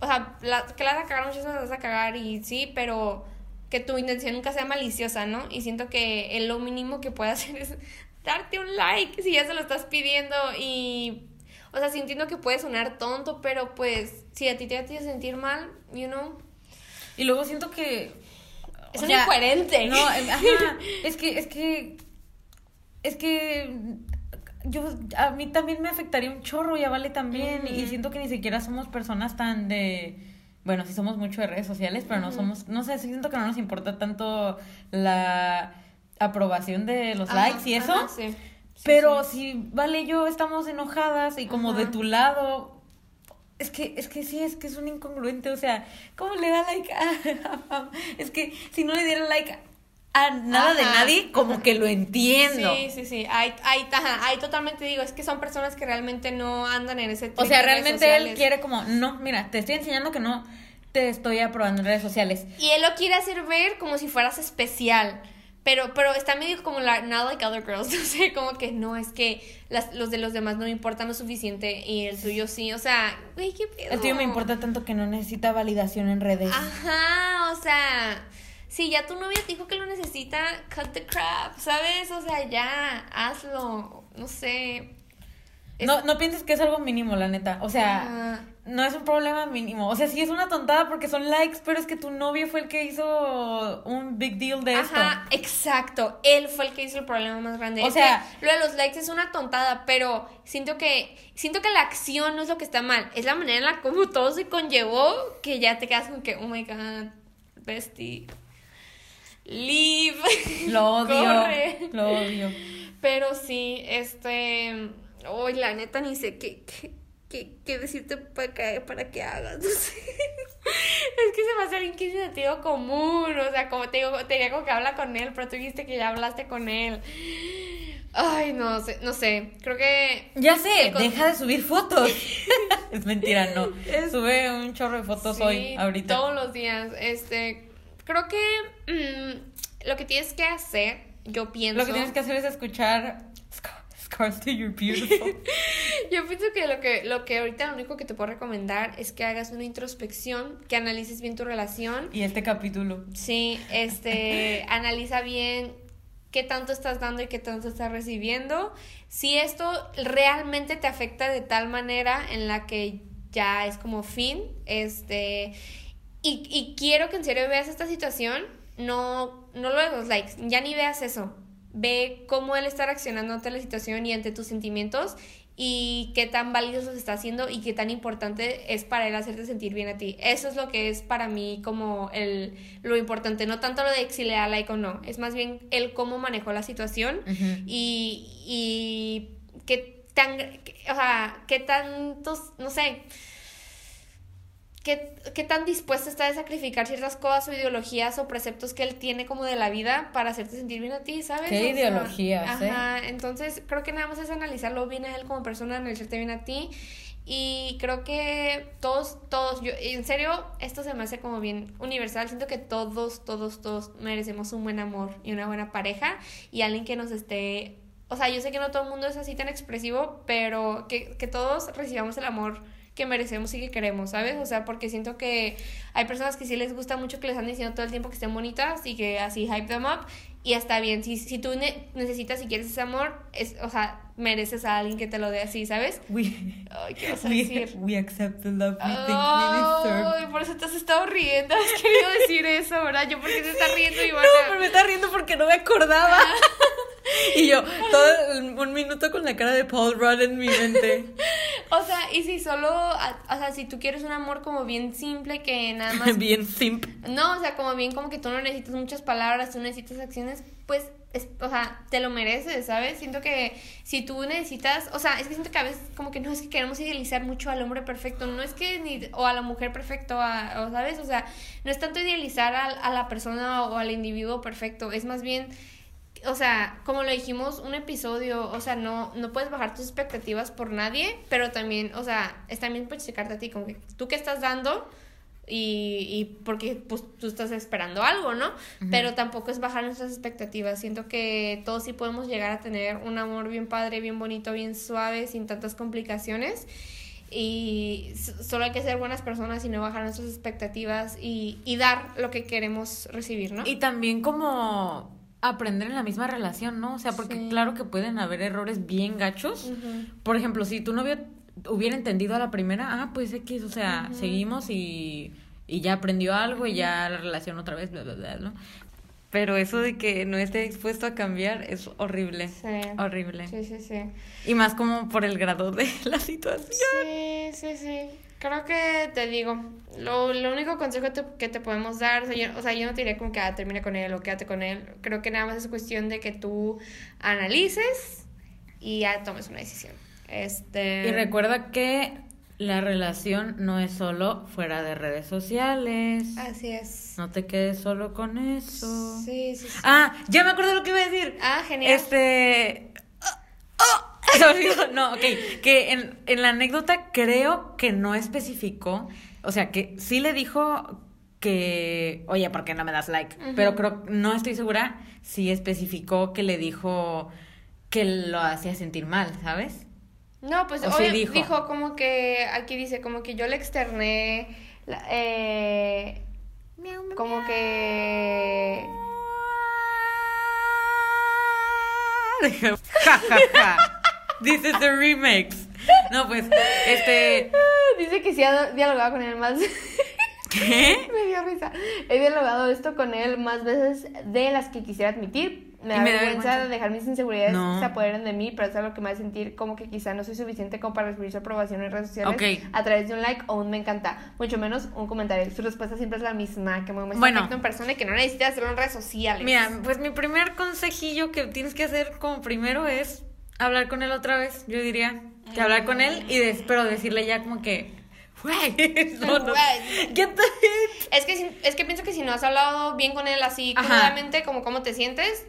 o sea, la, que la vas a cagar muchas veces vas a cagar y sí, pero que tu intención nunca sea maliciosa, ¿no? Y siento que lo mínimo que puede hacer es darte un like si ya se lo estás pidiendo y o sea, sintiendo que puede sonar tonto, pero pues si a ti te hace sentir mal, you know, y luego siento que. Es incoherente. No, ajá, es que, es que. Es que. Yo, a mí también me afectaría un chorro y a Vale también. Y siento que ni siquiera somos personas tan de. Bueno, sí somos mucho de redes sociales, pero no somos. No sé, siento que no nos importa tanto la aprobación de los likes y eso. pero si Vale yo estamos enojadas y como de tu lado, es que, es que sí, es que es un incongruente, o sea, ¿cómo le da like a, Es que si no le diera like a nada de nadie, como que lo entiendo. Sí, sí, sí, ahí, ahí, ahí totalmente digo, es que son personas que realmente no andan en ese O sea, realmente él quiere como, no, mira, te estoy enseñando que no te estoy aprobando en redes sociales. Y él lo quiere hacer ver como si fueras especial. Pero, pero está medio como la, not like other girls, no sé, como que no, es que las, los de los demás no me importan lo suficiente y el tuyo sí, o sea, güey, qué pedo. El tuyo me importa tanto que no necesita validación en redes. Ajá, o sea, si ya tu novia te dijo que lo necesita, cut the crap, ¿sabes? O sea, ya, hazlo, no sé. Es- No, no pienses que es algo mínimo, la neta. O sea, Ajá. no es un problema mínimo. O sea, sí es una tontada porque son likes, pero es que tu novio fue el que hizo un big deal de esto. Ajá, exacto. Él fue el que hizo el problema más grande. O Es sea- que lo de los likes es una tontada, pero siento que siento que la acción no es lo que está mal, es la manera en la como todo se conllevó que ya te quedas con que, oh my god, bestie, leave, Lo odio. corre. Lo odio. Pero sí, este, hoy la neta ni sé qué, qué, qué, qué decirte para que, para que hagas, no sé. Es que se me hace alguien que es sentido común, o sea, como te digo, tenía como que habla con él, pero tú dijiste que ya hablaste con él. Ay, no sé, no sé, creo que... Ya sé, con- deja de subir fotos. es mentira, no. Es- Sube un chorro de fotos Sí, hoy, ahorita. Todos los días, este, creo que mm, lo que tienes que hacer, yo pienso... Lo que tienes que hacer es escuchar Scar- Scars to You're Beautiful. Yo pienso que lo que lo que ahorita lo único que te puedo recomendar es que hagas una introspección, que analices bien tu relación. y este capítulo. Sí, este, analiza bien qué tanto estás dando y qué tanto estás recibiendo. Si esto realmente te afecta de tal manera en la que ya es como fin, este, y, y quiero que en serio veas esta situación, no, no lo de los likes, ya ni veas eso. Ve cómo él está reaccionando ante la situación y ante tus sentimientos y qué tan válido se está haciendo y qué tan importante es para él hacerte sentir bien a ti. Eso es lo que es para mí como el, lo importante, no tanto lo de si le da like o no, es más bien el cómo manejó la situación y, y qué tan, o sea, qué tantos, no sé, qué, qué tan dispuesta está a sacrificar ciertas cosas o ideologías o preceptos que él tiene como de la vida para hacerte sentir bien a ti, ¿sabes? Qué O sea, ideologías, ¿eh? Ajá, entonces creo que nada más es analizarlo bien a él como persona, analizarte bien a ti. Y creo que todos, todos, yo, en serio, esto se me hace como bien universal. Siento que todos, todos, todos merecemos un buen amor y una buena pareja y alguien que nos esté. O sea, yo sé que no todo el mundo es así tan expresivo, pero que, que todos recibamos el amor que merecemos y que queremos, ¿sabes? O sea, porque siento que hay personas que sí les gusta mucho que les están diciendo todo el tiempo que estén bonitas y que así hype them up y está bien. Si, si tú ne- necesitas y quieres ese amor, es, o sea, mereces a alguien que te lo dé así, ¿sabes? We, Ay, ¿qué vas a we, decir? we accept the love we think we deserve. Ay, por eso te has estado riendo. Has querido decir eso, ¿verdad? Yo porque se está riendo, Ivana. No, pero me está riendo porque no me acordaba. y yo, todo el- un minuto con la cara de Paul Rudd en mi mente. O sea, y si solo, o sea, si tú quieres un amor como bien simple que nada más Bien simp. No, o sea, como bien como que tú no necesitas muchas palabras, tú necesitas acciones, pues, es, o sea, te lo mereces, ¿sabes? Siento que si tú necesitas, o sea, es que siento que a veces como que no es que queremos idealizar mucho al hombre perfecto, no es que ni, o a la mujer perfecto, a- o, ¿sabes? O sea, no es tanto idealizar a, a la persona o al individuo perfecto, es más bien o sea, como lo dijimos, un episodio, o sea, no, no puedes bajar tus expectativas por nadie, pero también, o sea, es también por checarte a ti, como que tú qué estás dando y, y porque pues tú estás esperando algo, ¿no? Pero tampoco es bajar nuestras expectativas. Siento que todos sí podemos llegar a tener un amor bien padre, bien bonito, bien suave, sin tantas complicaciones. Y solo hay que ser buenas personas y no bajar nuestras expectativas y, y dar lo que queremos recibir, ¿no? Y también como aprender en la misma relación, ¿no? O sea, porque Sí. claro que pueden haber errores bien gachos. Ujú. Por ejemplo, si tu novio hubiera entendido a la primera, ah, pues X, o sea, seguimos y, y ya aprendió algo y ya la relación otra vez, bla, bla, bla, ¿no? Pero eso de que no esté dispuesto a cambiar es horrible. Sí. Horrible. Sí, sí, sí. Y más como por el grado de la situación. Sí, sí, sí. Creo que te digo, lo, lo único consejo te- que te podemos dar, o sea, yo, o sea, yo no te diré como que ah, termina con él o quédate con él. Creo que nada más es cuestión de que tú analices y ya tomes una decisión. Este. Y recuerda que la relación no es solo fuera de redes sociales. Así es. No te quedes solo con eso. Sí, sí, sí. Ah, ya me acuerdo lo que iba a decir. Ah, genial. Este. ¡Oh! Olvidó. No, ok. Que en, en la anécdota creo que no especificó. O sea, que sí le dijo que, oye, ¿por qué no me das like? Pero creo, no estoy segura si especificó que le dijo que lo hacía sentir mal, ¿sabes? No, pues sí oye, dijo. dijo. como que, aquí dice, como que yo le externé, la- eh, como que... ja, ja, ja. This is the remix. No, pues, este, Dice que sí ha dialogado con él más... ¿qué? me dio risa. He dialogado esto con él más veces de las que quisiera admitir. Me da me vergüenza vergüenza. de dejar mis inseguridades No. se apoderen de mí, pero es algo que me hace sentir como que quizá no soy suficiente como para recibir su aprobación en redes sociales a través de un like o un me encanta, mucho menos un comentario. Su respuesta siempre es la misma, que me muestra Bueno. en persona y que no necesitas hacerlo en redes sociales. Mira, pues mi primer consejillo que tienes que hacer como primero es hablar con él otra vez, yo diría. Que hablar con él y des- pero decirle ya como que, güey, no, no, Güey. ¿qué te- Es que, es que pienso que si no has hablado bien con él así Ajá. crudamente, como cómo te sientes,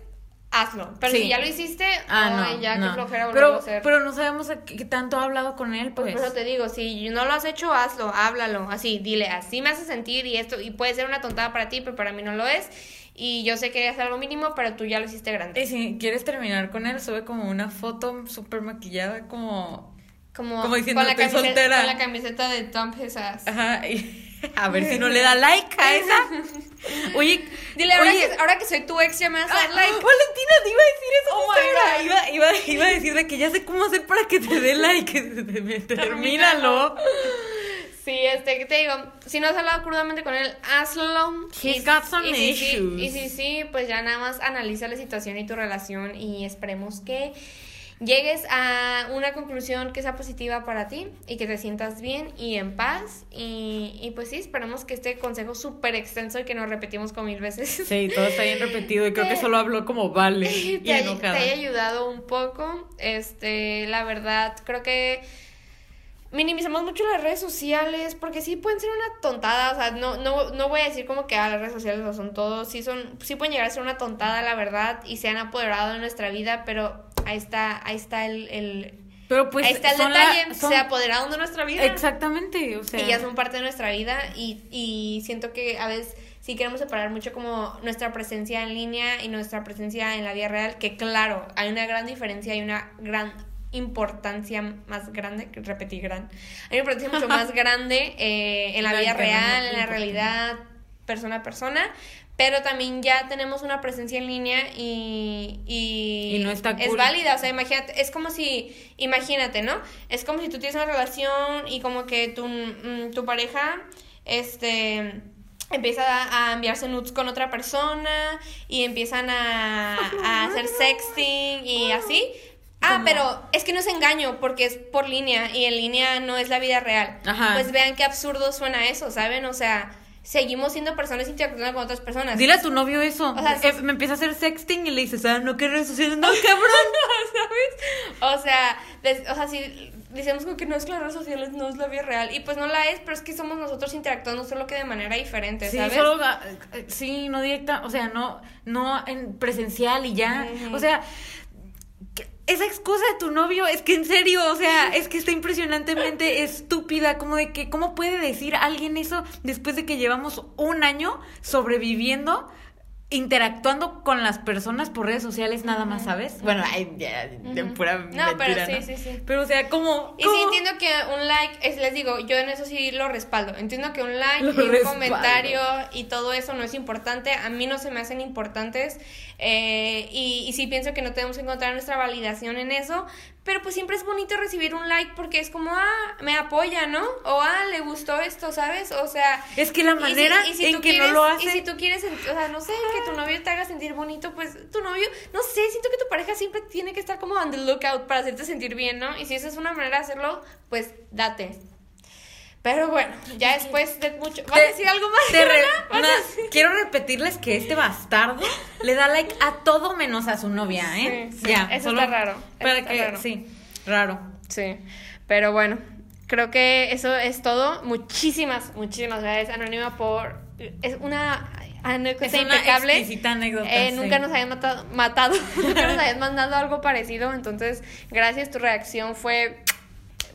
hazlo. Pero Sí. si ya lo hiciste, Ah, ay, no, ya no. qué flojera pero, a hacer. pero no sabemos qué, tanto ha hablado con él, Pues pues. por eso te digo, si no lo has hecho, hazlo, háblalo, así, dile, así me hace sentir y esto, y puede ser una tontada para ti, pero para mí no lo es, y yo sé que es algo mínimo, pero tú ya lo hiciste grande. Y si quieres terminar con él, sube como una foto súper maquillada, como... Como, como diciendo, con, la "Estoy camiseta, soltera". con la camiseta de Dump His Ass. Ajá, y a ver si no le da like a esa. Oye, Dile, ahora, oye, que, ahora que soy tu ex, ya me vas a dar Ah, like. Valentina, te iba a decir eso. Oh my. God. Iba, iba, iba a decir de que ya sé cómo hacer para que te dé like. Termínalo. Sí, este, ¿qué te digo? Si no has hablado crudamente con él, hazlo. He's Y- got some y si sí- issues. y si sí, pues ya nada más analiza la situación y tu relación y esperemos que llegues a una conclusión que sea positiva para ti y que te sientas bien y en paz. Y, y pues sí, esperemos que este consejo súper extenso y que nos repetimos como mil veces. Sí, todo está bien repetido y creo que solo habló como vale y te, hay- te enojada. haya ayudado un poco. Este, la verdad, creo que minimizamos mucho las redes sociales porque sí pueden ser una tontada, o sea, no, no, no voy a decir como que ah, las redes sociales lo son todo, sí son, sí pueden llegar a ser una tontada, la verdad, y se han apoderado de nuestra vida, pero ahí está, ahí está el, el Pero pues ahí está el son la- detalle, son- se apoderaron de nuestra vida. Exactamente, o sea. Y ya son parte de nuestra vida y, y siento que a veces sí queremos separar mucho como nuestra presencia en línea y nuestra presencia en la vida real, que claro, hay una gran diferencia, hay una gran importancia más grande, que repetí gran, hay una importancia mucho más grande eh, en la vida real, en la realidad, persona a persona, pero también ya tenemos una presencia en línea y, y, Y no está es válida, o sea, imagínate, es como si, imagínate, ¿no? Es como si tú tienes una relación y como que tu, mm, tu pareja, este, empieza a, a enviarse nudes con otra persona y empiezan a, a hacer sexting y así. Ah, pero es que no es engaño porque es por línea y en línea no es la vida real. Ajá. Pues vean qué absurdo suena eso, ¿saben? O sea, seguimos siendo personas interactuando con otras personas. Dile a tu novio eso. O sea, Eh, me empieza a hacer sexting y le dices, ah, no, ¿qué redes sociales? No, cabrón. ¿sabes? O sea, des- o sea, si decimos como que no es que las redes sociales no es la vida real y pues no la es, pero es que somos nosotros interactuando solo que de manera diferente, Sí, ¿sabes? solo, ah, eh, sí, no directa, o sea, no, no en presencial y ya. O sea, esa excusa de tu novio es que en serio, o sea, es que está impresionantemente estúpida, como de que, ¿cómo puede decir alguien eso después de que llevamos un año sobreviviendo? Interactuando con las personas por redes sociales nada más, ¿sabes? Bueno, ay, ya, de pura No, pero mentira, sí, ¿no? sí, sí. Pero, o sea, como... Y sí entiendo que un like, es, les digo, yo en eso sí lo respaldo. Entiendo que un like Lo y un respaldo. comentario y todo eso no es importante. A mí no se me hacen importantes. eh, y, y sí pienso que no tenemos que encontrar nuestra validación en eso. Pero pues siempre es bonito recibir un like porque es como, ah, me apoya, ¿no? O ah, le gustó esto, ¿sabes? O sea. Es que la y si- manera y si en tú que no quieres- lo hace... Y si tú quieres, o sea, no sé, que tu novio te haga sentir bonito, pues tu novio, no sé, siento que tu pareja siempre tiene que estar como on the lookout para hacerte sentir bien, ¿no? Y si esa es una manera de hacerlo, pues date. Pero bueno, ya después de mucho. ¿Vas a decir algo más? quiero repetirles que este bastardo le da like a todo menos a su novia, ¿eh? Sí, sí, ya, eso solo está raro, Para está que, raro. sí, raro. Sí, pero bueno, creo que eso es todo. Muchísimas, muchísimas gracias, Anónima, por. Es una anécdota Es una impecable. anécdota, Eh, sí. Nunca nos habían matado, matado nunca nos habían mandado algo parecido. Entonces, gracias, tu reacción fue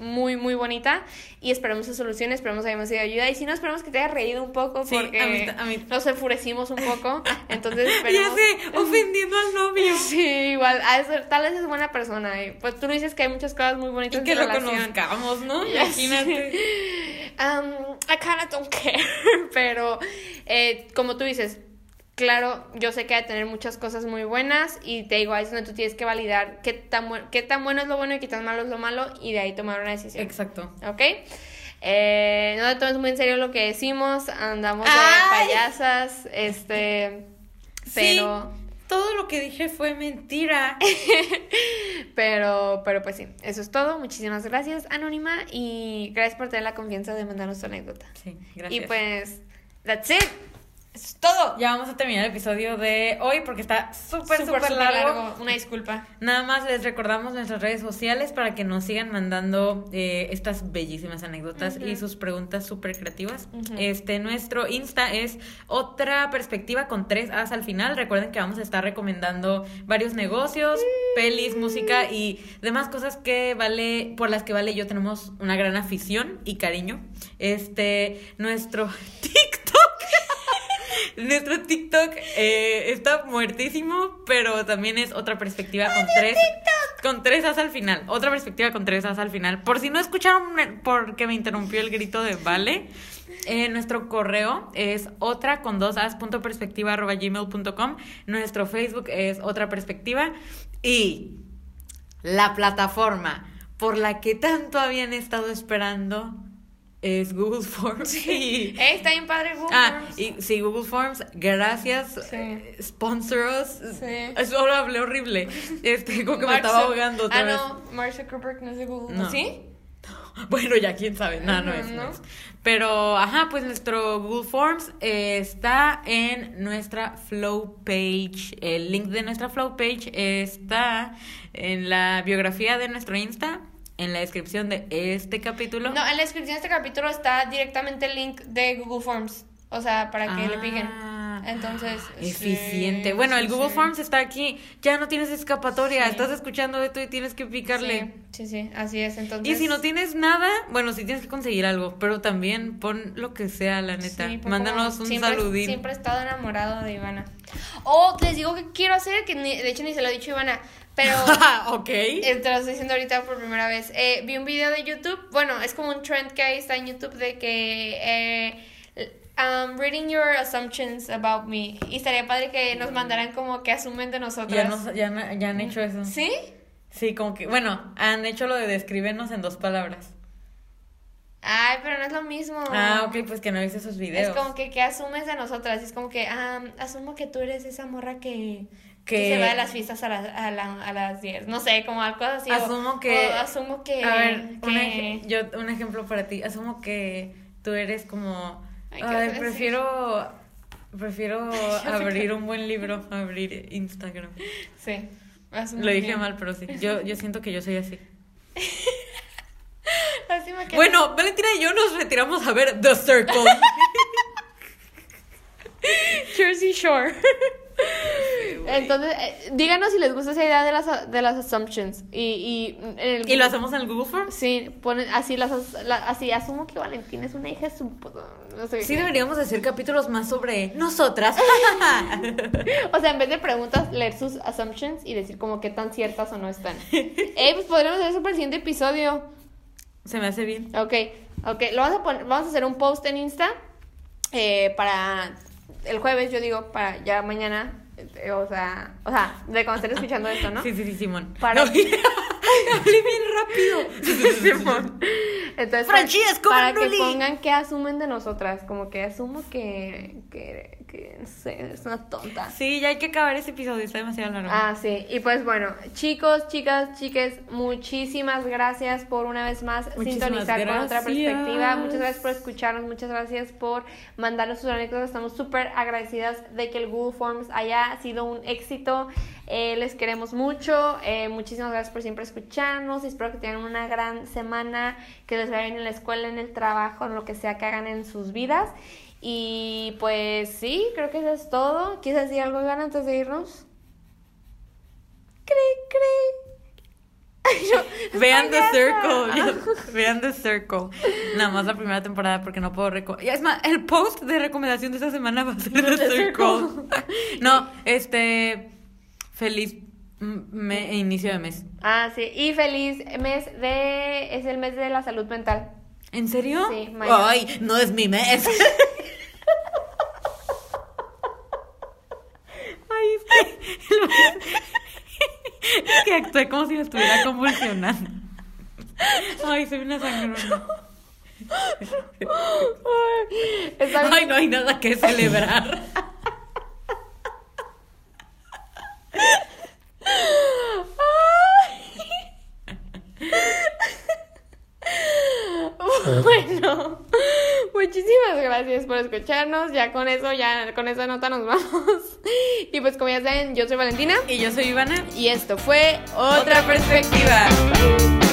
muy, muy bonita y esperamos su solución, esperamos que hayamos sido ayuda y si no, esperamos que te hayas reído un poco Sí, porque a mí ta- a mí- nos enfurecimos un poco, entonces Ya esperemos... sé, ofendiendo al novio. Sí, igual, tal vez es buena persona. Pues tú dices que hay muchas cosas muy bonitas Y que en lo relación. conozcamos, ¿no? Ya Imagínate. Um, I kinda don't care. Pero, eh, como tú dices, claro, yo sé que hay que tener muchas cosas muy buenas. Y te digo, ahí es donde tú tienes que validar qué tan, qué tan bueno es lo bueno y qué tan malo es lo malo. Y de ahí tomar una decisión. Exacto. ¿Ok? Eh, no te tomes muy en serio lo que decimos. Andamos de Ay. payasas. Este. Pero. Sí, todo lo que dije fue mentira. Pero, pero pues sí, eso es todo. Muchísimas gracias, Anónima. Y gracias por tener la confianza de mandarnos tu anécdota. Sí, gracias. Y pues, that's it. Es todo. Ya vamos a terminar el episodio de hoy porque está súper, Súper, largo. Una disculpa. Nada más les recordamos nuestras redes sociales para que nos sigan mandando eh, estas bellísimas anécdotas y sus preguntas súper creativas. Este, nuestro Insta es otra perspectiva con tres As al final. Recuerden que vamos a estar recomendando varios negocios, pelis, música y demás cosas que vale, por las que vale yo tenemos una gran afición y cariño. Este, nuestro TikTok. Nuestro TikTok eh, está muertísimo, pero también es otra perspectiva con tres, con tres as al final. Otra perspectiva con tres as al final. Por si no escucharon porque me interrumpió el grito de Vale, eh, nuestro correo es otra con dos as punto perspectiva arroba gmail punto com. Nuestro Facebook es otra perspectiva y la plataforma por la que tanto habían estado esperando es Google Forms. Y- Eh, está bien padre Google Ah, Forms. y sí, Google Forms, gracias. Sí. eh, Sponsor us. Sí. Solo hablé horrible. Este, como que me estaba ahogando otra ah, vez. no, Mark Zuckerberg no es de Google. No. ¿Sí? Bueno, ya quién sabe. No, no es, no ¿no? es. Pero, ajá, pues nuestro Google Forms eh, está en nuestra Flow page. El link de nuestra Flow page está en la biografía de nuestro Insta, en la descripción de este capítulo. No, en la descripción de este capítulo está directamente el link de Google Forms. O sea, para que le piquen. Ah, Entonces. sí, Eficiente. bueno, el Google sí. Forms está aquí. Ya no tienes escapatoria. Estás escuchando esto y tienes que picarle. Sí, sí, sí, así es. Entonces. Y si no tienes nada, bueno, sí tienes que conseguir algo, pero también pon lo que sea, la neta. Sí, Mándanos un siempre, saludín. Siempre he estado enamorado de Ivana. Oh, les digo que quiero hacer, que ni- de hecho ni se lo he dicho a Ivana, pero ok. te lo estoy diciendo ahorita por primera vez. Eh, vi un video de YouTube, bueno, es como un trend que ahí está en YouTube de que eh, um, reading your assumptions about me. Y estaría padre que nos mandaran como que asumen de nosotras. Ya, nos- ya, ya han hecho eso. ¿Sí? Sí, como que, bueno, han hecho lo de describirnos en dos palabras. Ay, pero no es lo mismo. Ah, ok, pues que no viste esos videos. Es como que, que asumes de nosotras. Es como que, ah, asumo que tú eres esa morra que, que... Que- se va a las fiestas a, las a, la- a las 10. No sé, como algo así. o- Asumo que- o asumo que... A ver, un, ej- yo, un ejemplo para ti. Asumo que tú eres como. Ay, ¿qué Ay, prefiero. Prefiero abrir un buen libro, abrir Instagram. Sí. asumo Lo dije bien. mal, pero sí. Yo, yo siento que yo soy así. Que- Bueno, Valentina y yo nos retiramos a ver The Circle. Jersey Shore. Entonces, eh, díganos si les gusta esa idea de las, de las assumptions. Y, y, en el- y lo hacemos en el Google Forms. Sí, ponen así las as- la- así asumo que Valentina es una hija su no sé Sí, qué. deberíamos hacer capítulos más sobre nosotras. O sea, en vez de preguntas, leer sus assumptions y decir como qué tan ciertas o no están. Eh, pues podríamos hacer eso para el siguiente episodio. Se me hace bien. Ok, ok. Lo vamos a poner, vamos a hacer un post en Insta eh, para el jueves, yo digo, para ya mañana. eh, o sea, o sea, de cuando estén escuchando esto, ¿no? Sí, sí, sí, Simón. Para- No, hablé bien rápido. Simón. Entonces, Franchi, es como para que pongan qué asumen de nosotras, como que asumo que, que, que no sé, es una tonta. Sí, ya hay que acabar ese episodio, está demasiado largo. Ah, sí. Y pues bueno, chicos, chicas, chiques, muchísimas gracias por una vez más Muchísimas sintonizar con otra perspectiva. Muchas gracias por escucharnos, muchas gracias por mandarnos sus anécdotas. Estamos súper agradecidas de que el Google Forms haya sido un éxito. Eh, les queremos mucho. Eh, muchísimas gracias por siempre escucharnos. Espero que tengan una gran semana, que les vaya bien en la escuela, en el trabajo, en lo que sea que hagan en sus vidas. Y pues sí, creo que eso es todo. ¿Quieres decir algo, Iván, antes de irnos? Cre, cre. Ay, yo, Vean The. Circle. Vean The Circle. Nada más la primera temporada porque no puedo recomendar. Es más, el post de recomendación de esta semana va a ser The, The Circle. no, este. Feliz me- inicio de mes. Ah, sí. Y feliz mes de... Es el mes de la salud mental. ¿En serio? Sí, mañana. Ay, no es mi mes. Ay, es que. Es que actué como si me estuviera convulsionando. Ay, soy una sangrona. Ay, no hay nada que celebrar. Bueno, muchísimas gracias por escucharnos. Ya con eso, ya con esa nota nos vamos. Y pues como ya saben, yo soy Valentina Y yo soy Ivana. y esto fue Otra perspectiva. Bye.